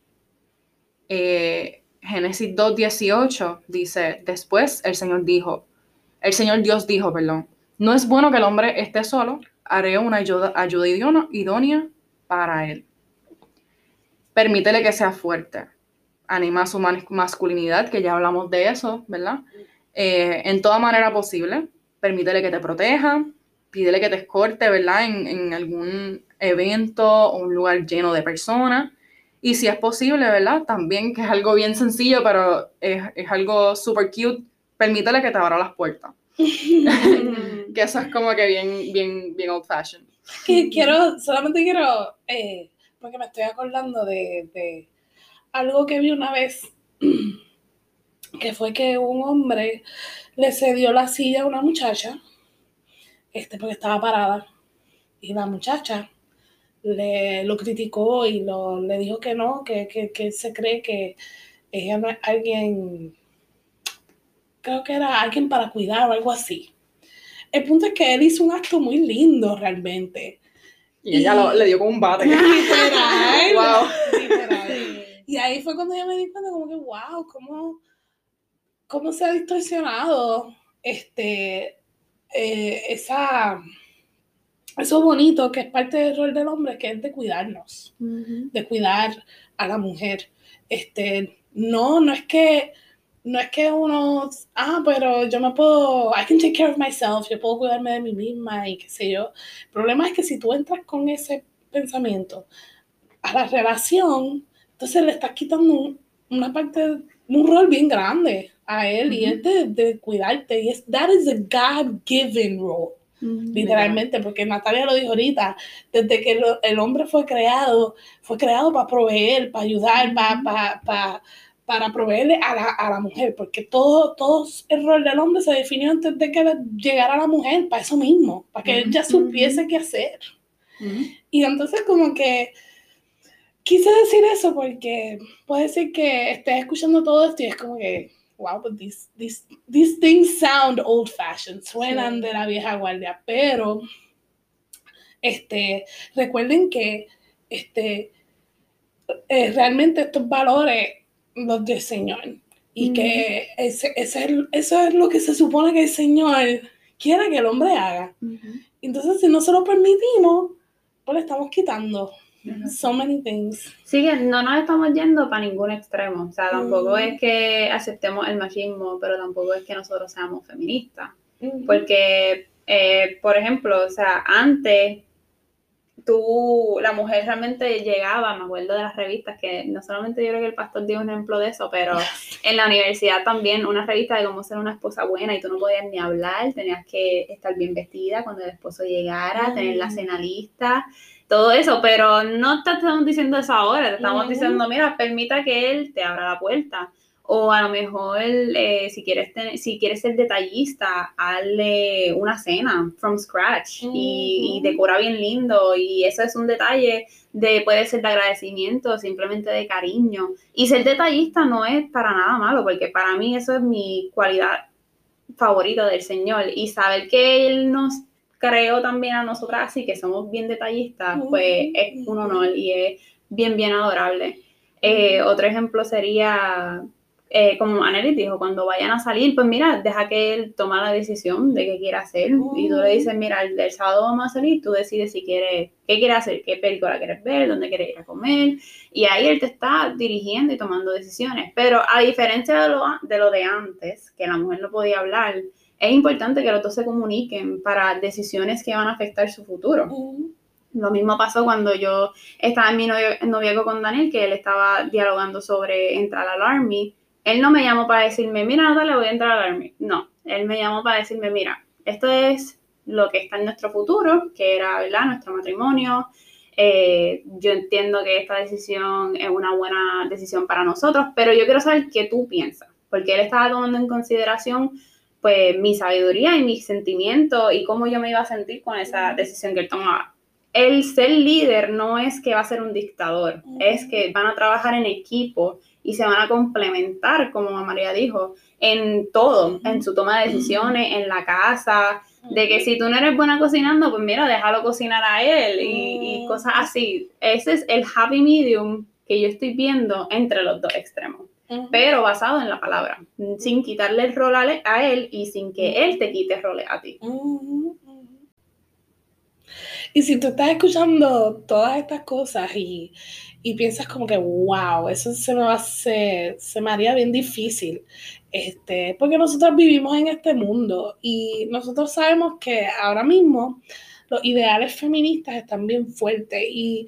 Eh, Génesis 2.18 dice, después el Señor dijo, el Señor Dios dijo, perdón, no es bueno que el hombre esté solo, haré una ayuda, ayuda idónea para él. Permítele que sea fuerte. Anima su masculinidad, que ya hablamos de eso, ¿verdad? Eh, en toda manera posible. Permítele que te proteja. Pídele que te escorte, ¿verdad? En, algún evento o un lugar lleno de personas. Y si es posible, ¿verdad? También, que es algo bien sencillo, pero es, es algo súper cute, permítele que te abra las puertas. que eso es como que bien, bien, bien old fashioned. Que quiero, solamente quiero, eh, porque me estoy acordando de, de, algo que vi una vez, que fue que un hombre le cedió la silla a una muchacha, este, porque estaba parada, y la muchacha le, lo criticó y lo, le dijo que no, que, que, que se cree que ella no es alguien, creo que era alguien para cuidar o algo así. El punto es que él hizo un acto muy lindo realmente. Y, ella le dio con un bate. Literal. wow. Literal. Y ahí fue cuando yo me di cuenta como que, wow, cómo, cómo se ha distorsionado este, eh, esa, eso bonito que es parte del rol del hombre, que es de cuidarnos, de cuidar a la mujer. Este, no, no es que no es que uno, ah, pero yo me puedo, I can take care of myself, yo puedo cuidarme de mí misma y qué sé yo. El problema es que si tú entras con ese pensamiento a la relación, entonces le estás quitando una parte, un rol bien grande a él y es de, cuidarte y es, that is a God-given role. Literalmente, porque Natalia lo dijo ahorita, desde que el hombre fue creado, fue creado para proveer, para ayudar, para, para para proveerle a la, a la, mujer, porque todo, todo el rol del hombre se definió antes de que llegara la mujer, para eso mismo, para que ella supiese qué hacer. Y entonces como que quise decir eso porque puede ser que estés escuchando todo esto y es como que, wow, but these, these, these things sound old fashioned, suenan de la vieja guardia, pero este, recuerden que este, eh, realmente estos valores los del Señor. Y que ese, ese, eso es lo que se supone que el Señor quiere que el hombre haga. Entonces, si no se lo permitimos, pues le estamos quitando. So many things. Sí, no nos estamos yendo para ningún extremo. O sea, tampoco es que aceptemos el machismo, pero tampoco es que nosotros seamos feministas. Porque, eh, por ejemplo, o sea, antes tú, la mujer realmente llegaba, me acuerdo de las revistas, que no solamente yo creo que el pastor dio un ejemplo de eso, pero en la universidad también una revista de cómo ser una esposa buena y tú no podías ni hablar, tenías que estar bien vestida cuando el esposo llegara, tener la cena lista, todo eso, pero no te estamos diciendo eso ahora, te estamos diciendo, mira, permita que él te abra la puerta o a lo mejor, eh, si, quieres si quieres ser detallista, hazle una cena from scratch y, decora bien lindo. Y eso es un detalle de, puede ser de agradecimiento, simplemente de cariño. Y ser detallista no es para nada malo, porque para mí eso es mi cualidad favorita del Señor. Y saber que Él nos creó también a nosotras así, que somos bien detallistas, pues es un honor y es bien, bien adorable. Eh, otro ejemplo sería eh, como Anneli dijo, cuando vayan a salir, pues mira, deja que él toma la decisión de qué quiere hacer. Y tú le dices, mira, el, sábado vamos a salir, tú decides si quiere, qué quiere hacer, qué película quieres ver, dónde quieres ir a comer. Y ahí él te está dirigiendo y tomando decisiones. Pero a diferencia de lo de, lo de antes, que la mujer no podía hablar, es importante que los dos se comuniquen para decisiones que van a afectar su futuro. Lo mismo pasó cuando yo estaba en mi noviazgo con Daniel, que él estaba dialogando sobre entrar al Army él no me llamó para decirme, mira, Natalia, voy a entrar a Army. No, él me llamó para decirme, mira, esto es lo que está en nuestro futuro, que era, ¿verdad?, nuestro matrimonio. Eh, yo entiendo que esta decisión es una buena decisión para nosotros, pero yo quiero saber qué tú piensas, porque él estaba tomando en consideración pues mi sabiduría y mis sentimientos y cómo yo me iba a sentir con esa decisión que él tomaba. el ser líder no es que va a ser un dictador, es que van a trabajar en equipo y se van a complementar, como María dijo, en todo, en su toma de decisiones, en la casa, de que si tú no eres buena cocinando, pues mira, déjalo cocinar a él y, cosas así. Ese es el happy medium que yo estoy viendo entre los dos extremos, pero basado en la palabra, sin quitarle el rol a él y sin que él te quite el rol a ti. Y si tú estás escuchando todas estas cosas y, piensas como que, wow, eso se me, va, se, se me haría bien difícil, este, porque nosotros vivimos en este mundo y nosotros sabemos que ahora mismo los ideales feministas están bien fuertes y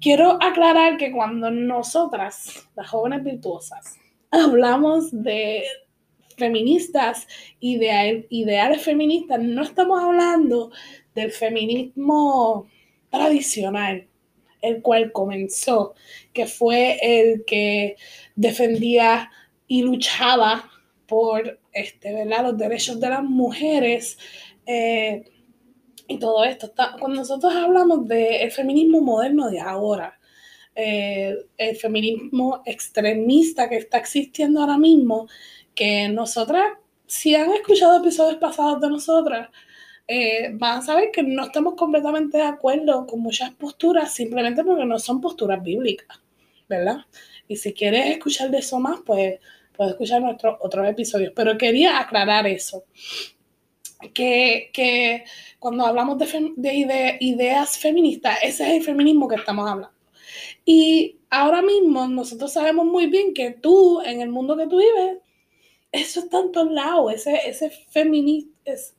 quiero aclarar que cuando nosotras, las jóvenes virtuosas, hablamos de feministas, ideal, ideales feministas, no estamos hablando del feminismo tradicional, el cual comenzó, que fue el que defendía y luchaba por este, ¿verdad? los derechos de las mujeres eh, y todo esto. Cuando nosotros hablamos del feminismo moderno de ahora, eh, el feminismo extremista que está existiendo ahora mismo, que nosotras, si han escuchado episodios pasados de nosotras, eh, van a saber que no estamos completamente de acuerdo con muchas posturas simplemente porque no son posturas bíblicas, ¿verdad? Y si quieres escuchar de eso más, pues puedes escuchar nuestros otros episodios. Pero quería aclarar eso. Que, cuando hablamos de ideas feministas, ese es el feminismo que estamos hablando. Y ahora mismo nosotros sabemos muy bien que tú, en el mundo que tú vives, eso está en todos lados, ese, ese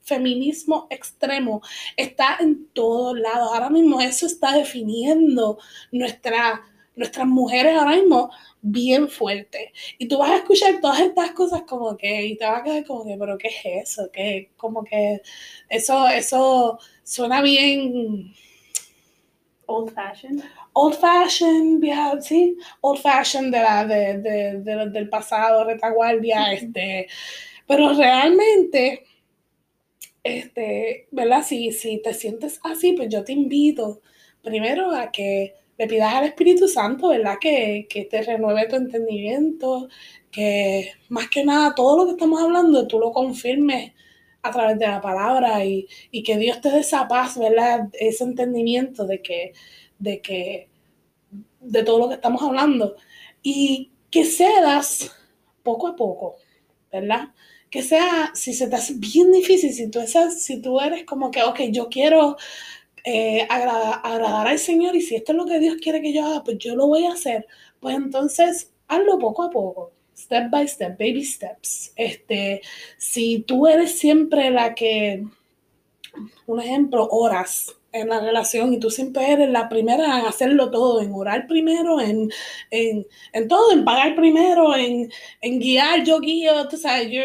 feminismo extremo está en todos lados. Ahora mismo eso está definiendo nuestra, nuestras mujeres ahora mismo bien fuerte. Y tú vas a escuchar todas estas cosas como que, y te vas a quedar como que, pero ¿qué es eso? Que como que eso, eso suena bien old fashioned. Old fashioned, sí, old fashioned de la, de, de, del pasado, retaguardia, este, pero realmente, este, ¿verdad? Si, si te sientes así, pues yo te invito primero a que le pidas al Espíritu Santo, ¿verdad? Que, que, te renueve tu entendimiento, que más que nada todo lo que estamos hablando tú lo confirmes a través de la palabra y, y que Dios te dé esa paz, ¿verdad? Ese entendimiento de que, de que, de todo lo que estamos hablando y que cedas poco a poco, ¿verdad? Que sea, si se te hace bien difícil, si tú, si eres como que, ok, yo quiero eh, agradar al Señor y si esto es lo que Dios quiere que yo haga, pues yo lo voy a hacer. Pues entonces hazlo poco a poco, step by step, baby steps. Este, si tú eres siempre la que, un ejemplo, oras en la relación y tú siempre eres la primera en hacerlo todo, en orar primero, en, en, en todo, en pagar primero, en, en guiar, yo guío, tú sabes, yo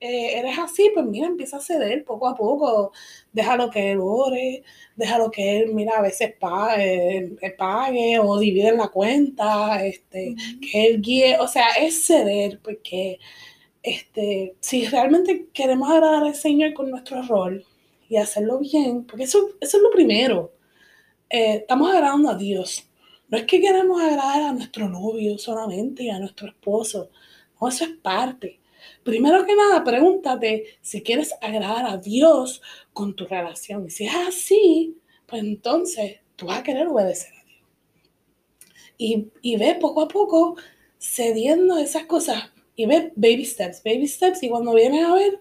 eh, eres así, pues mira, empieza a ceder poco a poco. Déjalo que él ore, déjalo que él, mira, a veces pague, pague o divide la cuenta, este, que él guíe. O sea, es ceder, porque este, si realmente queremos agradar al Señor con nuestro rol y hacerlo bien, porque eso, eso es lo primero. Eh, estamos agradando a Dios. No es que queremos agradar a nuestro novio solamente y a nuestro esposo. No, eso es parte. Primero que nada, pregúntate si quieres agradar a Dios con tu relación. Y si es así, pues entonces tú vas a querer obedecer a Dios. Y, y ve poco a poco cediendo esas cosas. Y ve baby steps, baby steps. Y cuando vienes a ver,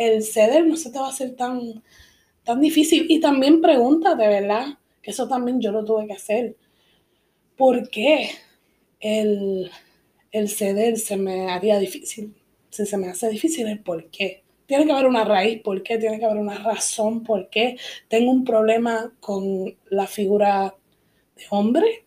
el ceder no se te va a hacer tan, tan difícil. Y también pregúntate, ¿verdad? Que eso también yo lo tuve que hacer. ¿Por qué el, el ceder se me haría difícil? si se me hace difícil el por qué. Tiene que haber una raíz, ¿por qué? Tiene que haber una razón, ¿por qué? Tengo un problema con la figura de hombre.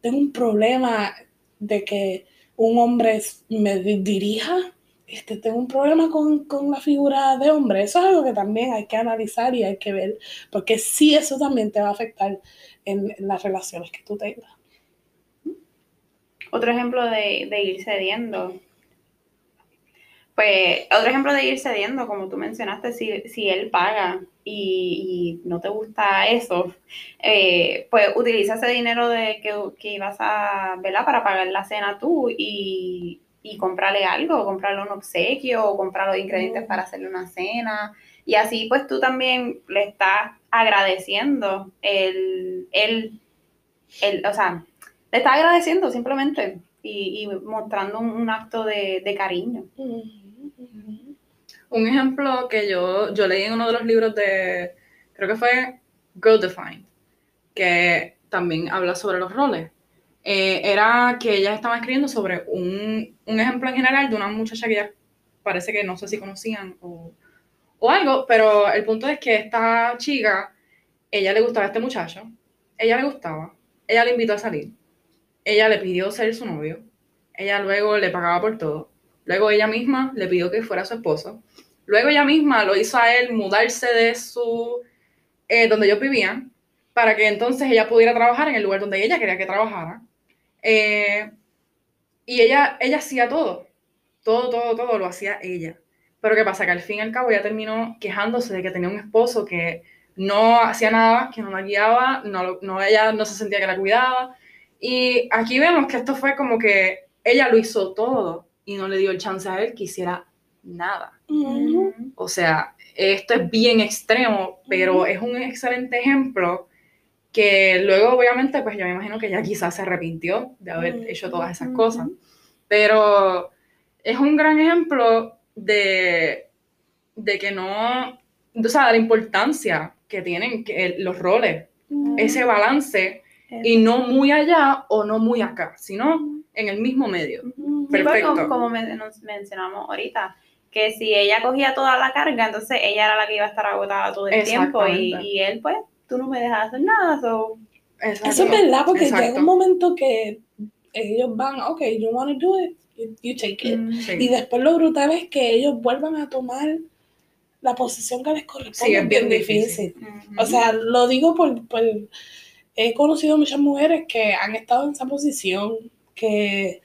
Tengo un problema de que un hombre me dirija. Este, tengo un problema con, la figura de hombre. Eso es algo que también hay que analizar y hay que ver, porque sí eso también te va a afectar en, las relaciones que tú tengas. Otro ejemplo de, de ir cediendo pues otro ejemplo de ir cediendo, como tú mencionaste, si, si él paga y, y no te gusta eso, eh, pues utiliza ese dinero de que, que ibas a, ¿verdad? Para pagar la cena tú y, y comprarle algo, comprarle un obsequio o comprar los ingredientes para hacerle una cena. Y así pues tú también le estás agradeciendo el, el, el o sea, le estás agradeciendo simplemente y, y mostrando un, un acto de, de cariño. Un ejemplo que yo, yo leí en uno de los libros de, creo que fue Girl Defined, que también habla sobre los roles. Eh, era que ella estaba escribiendo sobre un, un, ejemplo en general de una muchacha que ya parece que no sé si conocían o, o algo, pero el punto es que esta chica, ella le gustaba a este muchacho, ella le gustaba, ella le invitó a salir, ella le pidió ser su novio, ella luego le pagaba por todo, luego ella misma le pidió que fuera su esposo, luego ella misma lo hizo a él mudarse de su, eh, donde ellos vivían, para que entonces ella pudiera trabajar en el lugar donde ella quería que trabajara. Eh, y ella, ella hacía todo, todo, todo, todo lo hacía ella. Pero ¿qué pasa? Que al fin y al cabo ella terminó quejándose de que tenía un esposo que no hacía nada, que no la guiaba, no, no, ella no se sentía que la cuidaba. Y aquí vemos que esto fue como que ella lo hizo todo y no le dio el chance a él que hiciera nada. Mm. O sea, esto es bien extremo, pero es un excelente ejemplo que luego obviamente pues yo me imagino que ella quizás se arrepintió de haber Mm. hecho todas esas cosas, pero es un gran ejemplo de, de que no, o sea, de la importancia que tienen que, los roles, ese balance y no muy allá o no muy acá, sino en el mismo medio. Perfecto. como, como mencionamos ahorita, que si ella cogía toda la carga, entonces ella era la que iba a estar agotada todo el tiempo y, y él pues, tú no me dejas hacer nada, so. Eso es verdad, porque Exacto. llega un momento que ellos van, ok, you want to do it, you, you take it. mm, Sí. Y después lo brutal es que ellos vuelvan a tomar la posición que les corresponde. Sí, es bien difícil. ujú. O sea, lo digo por, por- He conocido muchas mujeres que han estado en esa posición, que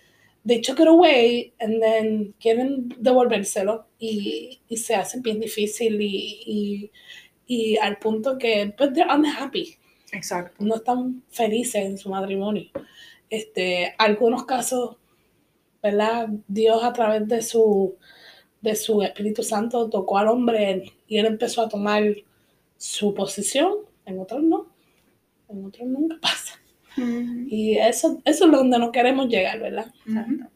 they took it away and then quieren devolvérselo y, y se hace bien difícil y, y, y al punto que pues they're unhappy Exacto. no están felices en su matrimonio. Este, algunos casos, ¿verdad? Dios a través de su, de su Espíritu Santo tocó al hombre y él empezó a tomar su posición, en otros no, en otros nunca pasa. Y eso, eso es donde no queremos llegar, ¿verdad? Ujú.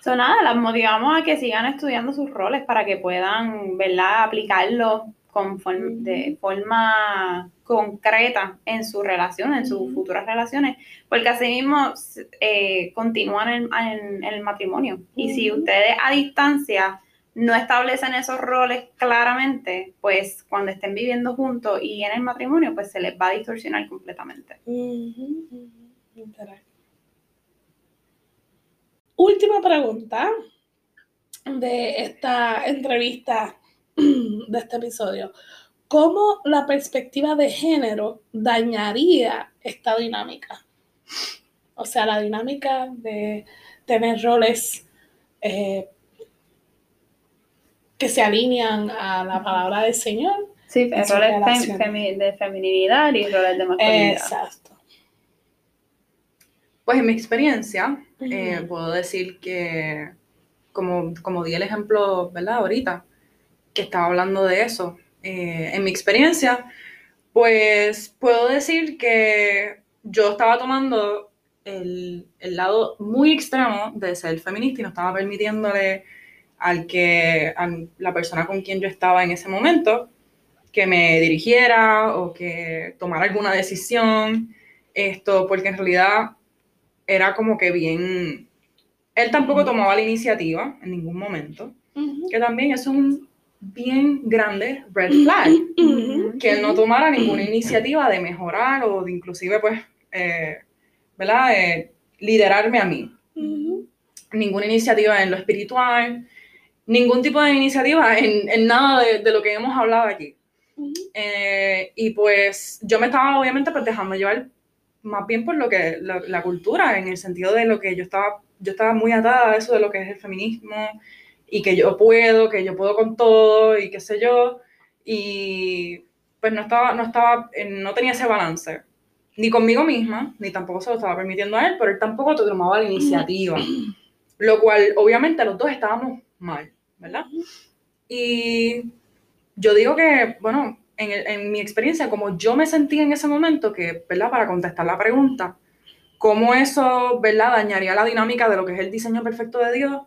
So, nada, las motivamos a que sigan estudiando sus roles para que puedan, ¿verdad?, aplicarlo con form- de forma concreta en su relación, en sus futuras relaciones, porque así mismo eh, continúan en, en- en el matrimonio. Y si ustedes a distancia no establecen esos roles claramente, pues cuando estén viviendo juntos y en el matrimonio, pues se les va a distorsionar completamente. Última pregunta de esta entrevista, de este episodio. ¿Cómo la perspectiva de género dañaría esta dinámica? O sea, la dinámica de tener roles eh, que se alinean a la palabra del Señor. Sí, roles fem- relaciones. femi- de feminidad y roles de masculinidad. Exacto. Pues en mi experiencia, eh, puedo decir que, como, como di el ejemplo, ¿verdad? Ahorita, que estaba hablando de eso, eh, en mi experiencia, pues puedo decir que yo estaba tomando el, el lado muy extremo de ser feminista y no estaba permitiéndole al que, a la persona con quien yo estaba en ese momento, que me dirigiera o que tomara alguna decisión, esto, porque en realidad era como que bien, él tampoco tomaba la iniciativa en ningún momento, Ujú. que también es un bien grande red flag, que él no tomara ninguna iniciativa de mejorar o de inclusive, pues, eh, ¿verdad? Eh, liderarme a mí. Ninguna iniciativa en lo espiritual, ningún tipo de iniciativa en, en nada de, de lo que hemos hablado aquí. Eh, y pues yo me estaba obviamente pues dejando llevar más bien por lo que la, la cultura, en el sentido de lo que yo estaba, yo estaba muy atada a eso de lo que es el feminismo y que yo puedo, que yo puedo con todo y qué sé yo. Y pues no estaba, no estaba, no tenía ese balance, ni conmigo misma, ni tampoco se lo estaba permitiendo a él, pero él tampoco tomaba la iniciativa, lo cual obviamente los dos estábamos mal, ¿verdad? Y yo digo que, bueno, en, en mi experiencia, como yo me sentí en ese momento, que, ¿verdad? Para contestar la pregunta, cómo eso, ¿verdad? Dañaría la dinámica de lo que es el diseño perfecto de Dios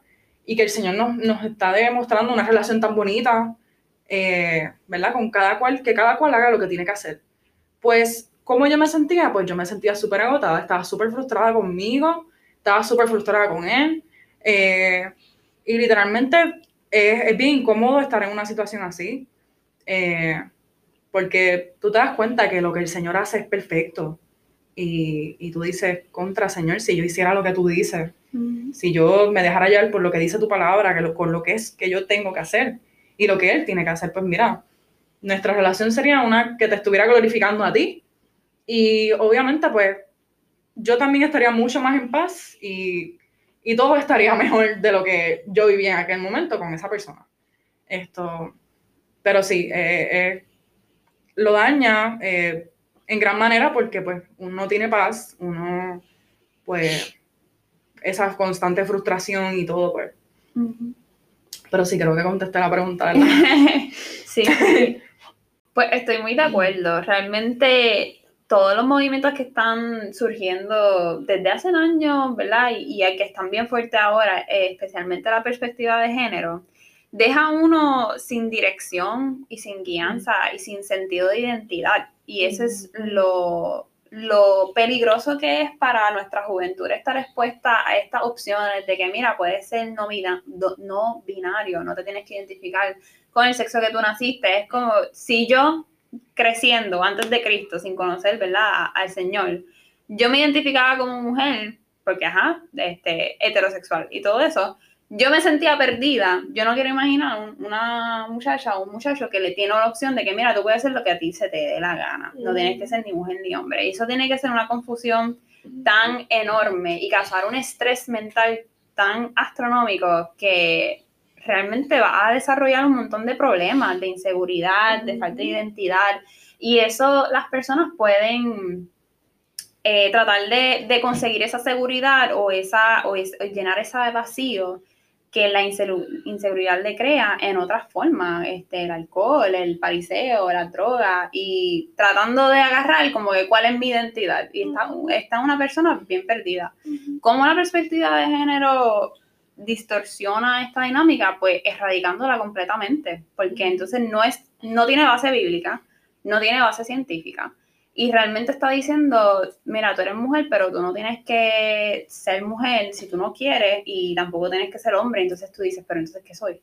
y que el Señor nos, nos está demostrando una relación tan bonita, eh, ¿verdad? Con cada cual, que cada cual haga lo que tiene que hacer. Pues, ¿cómo yo me sentía? Pues yo me sentía súper agotada, estaba súper frustrada conmigo, estaba súper frustrada con él. Eh, y literalmente es, es, bien incómodo estar en una situación así, eh, porque tú te das cuenta que lo que el Señor hace es perfecto. Y, y tú dices, contra Señor, si yo hiciera lo que tú dices, mm. si yo me dejara llevar por lo que dice tu palabra, que lo, con lo que es que yo tengo que hacer, y lo que él tiene que hacer, pues mira, nuestra relación sería una que te estuviera glorificando a ti y obviamente pues yo también estaría mucho más en paz y, y todo estaría mejor de lo que yo vivía en aquel momento con esa persona. Esto, pero sí, eh, eh, lo daña eh, en gran manera porque pues uno tiene paz, uno pues esa constante frustración y todo pues. Pero sí, creo que contesté la pregunta, ¿verdad? sí. Pues estoy muy de acuerdo. Realmente todos los movimientos que están surgiendo desde hace años, ¿verdad? Y, y que están bien fuertes ahora, eh, especialmente la perspectiva de género, deja uno sin dirección y sin guianza y sin sentido de identidad. Y eso es lo, lo peligroso que es para nuestra juventud estar expuesta a estas opciones de que, mira, puede ser no, no binario, no te tienes que identificar con el sexo que tú naciste. Es como si yo creciendo antes de Cristo, sin conocer, ¿verdad?, al Señor, yo me identificaba como mujer, porque, ajá, este, heterosexual y todo eso, yo me sentía perdida. Yo no quiero imaginar una muchacha o un muchacho que le tiene la opción de que, mira, tú puedes hacer lo que a ti se te dé la gana. No tienes que ser ni mujer ni hombre. Y eso tiene que ser una confusión tan enorme y causar un estrés mental tan astronómico que realmente va a desarrollar un montón de problemas, de inseguridad, de falta de identidad. Y eso las personas pueden eh, tratar de, conseguir esa seguridad o, esa, o llenar ese vacío que la inseguridad le crea en otras formas, este, el alcohol, el pariseo, la droga, y tratando de agarrar como que cuál es mi identidad. Y está, está una persona bien perdida. ¿Cómo la perspectiva de género distorsiona esta dinámica? Pues erradicándola completamente, porque entonces no, es, no tiene base bíblica, no tiene base científica y realmente está diciendo, mira, tú eres mujer, pero tú no tienes que ser mujer si tú no quieres y tampoco tienes que ser hombre. Entonces tú dices, pero entonces, ¿qué soy?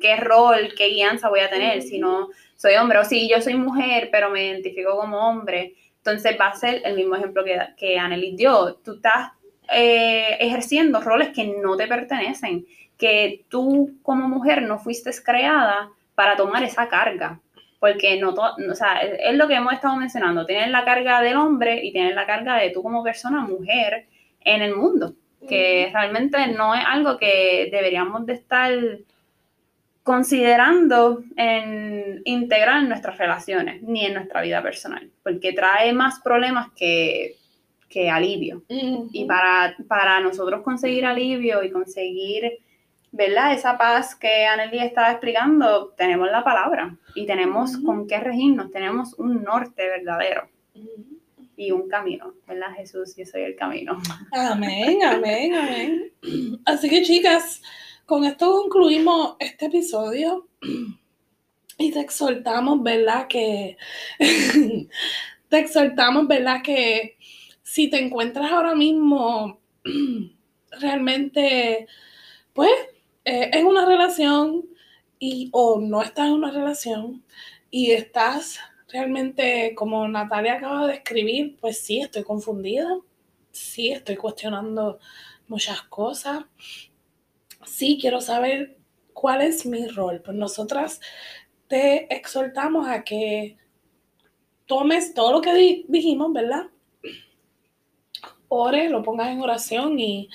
¿Qué rol, qué guianza voy a tener si no soy hombre? O si yo soy mujer, pero me identifico como hombre. Entonces va a ser el mismo ejemplo que, que Annelies dio. Tú estás eh, ejerciendo roles que no te pertenecen, que tú como mujer no fuiste creada para tomar esa carga porque no, o sea, es, lo que hemos estado mencionando, tienes la carga del hombre y tienes la carga de tú como persona, mujer, en el mundo, que realmente no es algo que deberíamos de estar considerando en integrar en nuestras relaciones, ni en nuestra vida personal, porque trae más problemas que, que alivio. Y para, para nosotros conseguir alivio y conseguir ¿verdad? Esa paz que Anneli estaba explicando, tenemos la palabra y tenemos con qué regirnos, tenemos un norte verdadero y un camino, ¿verdad? Jesús, yo soy el camino. Amén, amén, amén. Así que chicas, con esto concluimos este episodio y te exhortamos, ¿verdad? Que te exhortamos, ¿verdad? Que si te encuentras ahora mismo realmente, pues eh, en una relación y o no estás en una relación y estás realmente, como Natalia acaba de escribir, pues sí, estoy confundida, sí, estoy cuestionando muchas cosas, sí, quiero saber cuál es mi rol. Pues nosotras te exhortamos a que tomes todo lo que dijimos, ¿verdad? Ore, lo pongas en oración y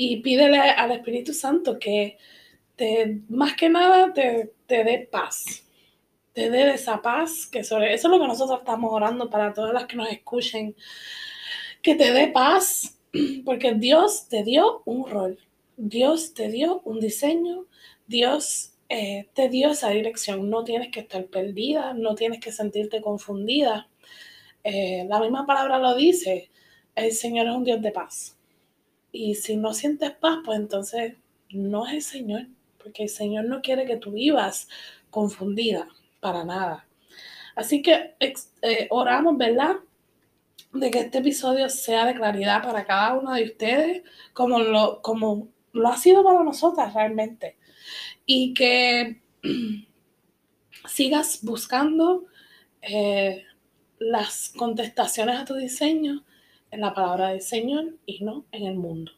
y pídele al Espíritu Santo que te, más que nada te, te dé paz, te dé esa paz, que sobre eso es lo que nosotros estamos orando para todas las que nos escuchen, que te dé paz, porque Dios te dio un rol, Dios te dio un diseño, Dios eh, te dio esa dirección, no tienes que estar perdida, no tienes que sentirte confundida. Eh, la misma palabra lo dice, el Señor es un Dios de paz. Y si no sientes paz, pues entonces no es el Señor, porque el Señor no quiere que tú vivas confundida para nada. Así que eh, oramos, ¿verdad? De que este episodio sea de claridad para cada uno de ustedes, como lo, como lo ha sido para nosotras realmente. Y que sigas buscando eh, las contestaciones a tu diseño en la palabra del Señor y no en el mundo.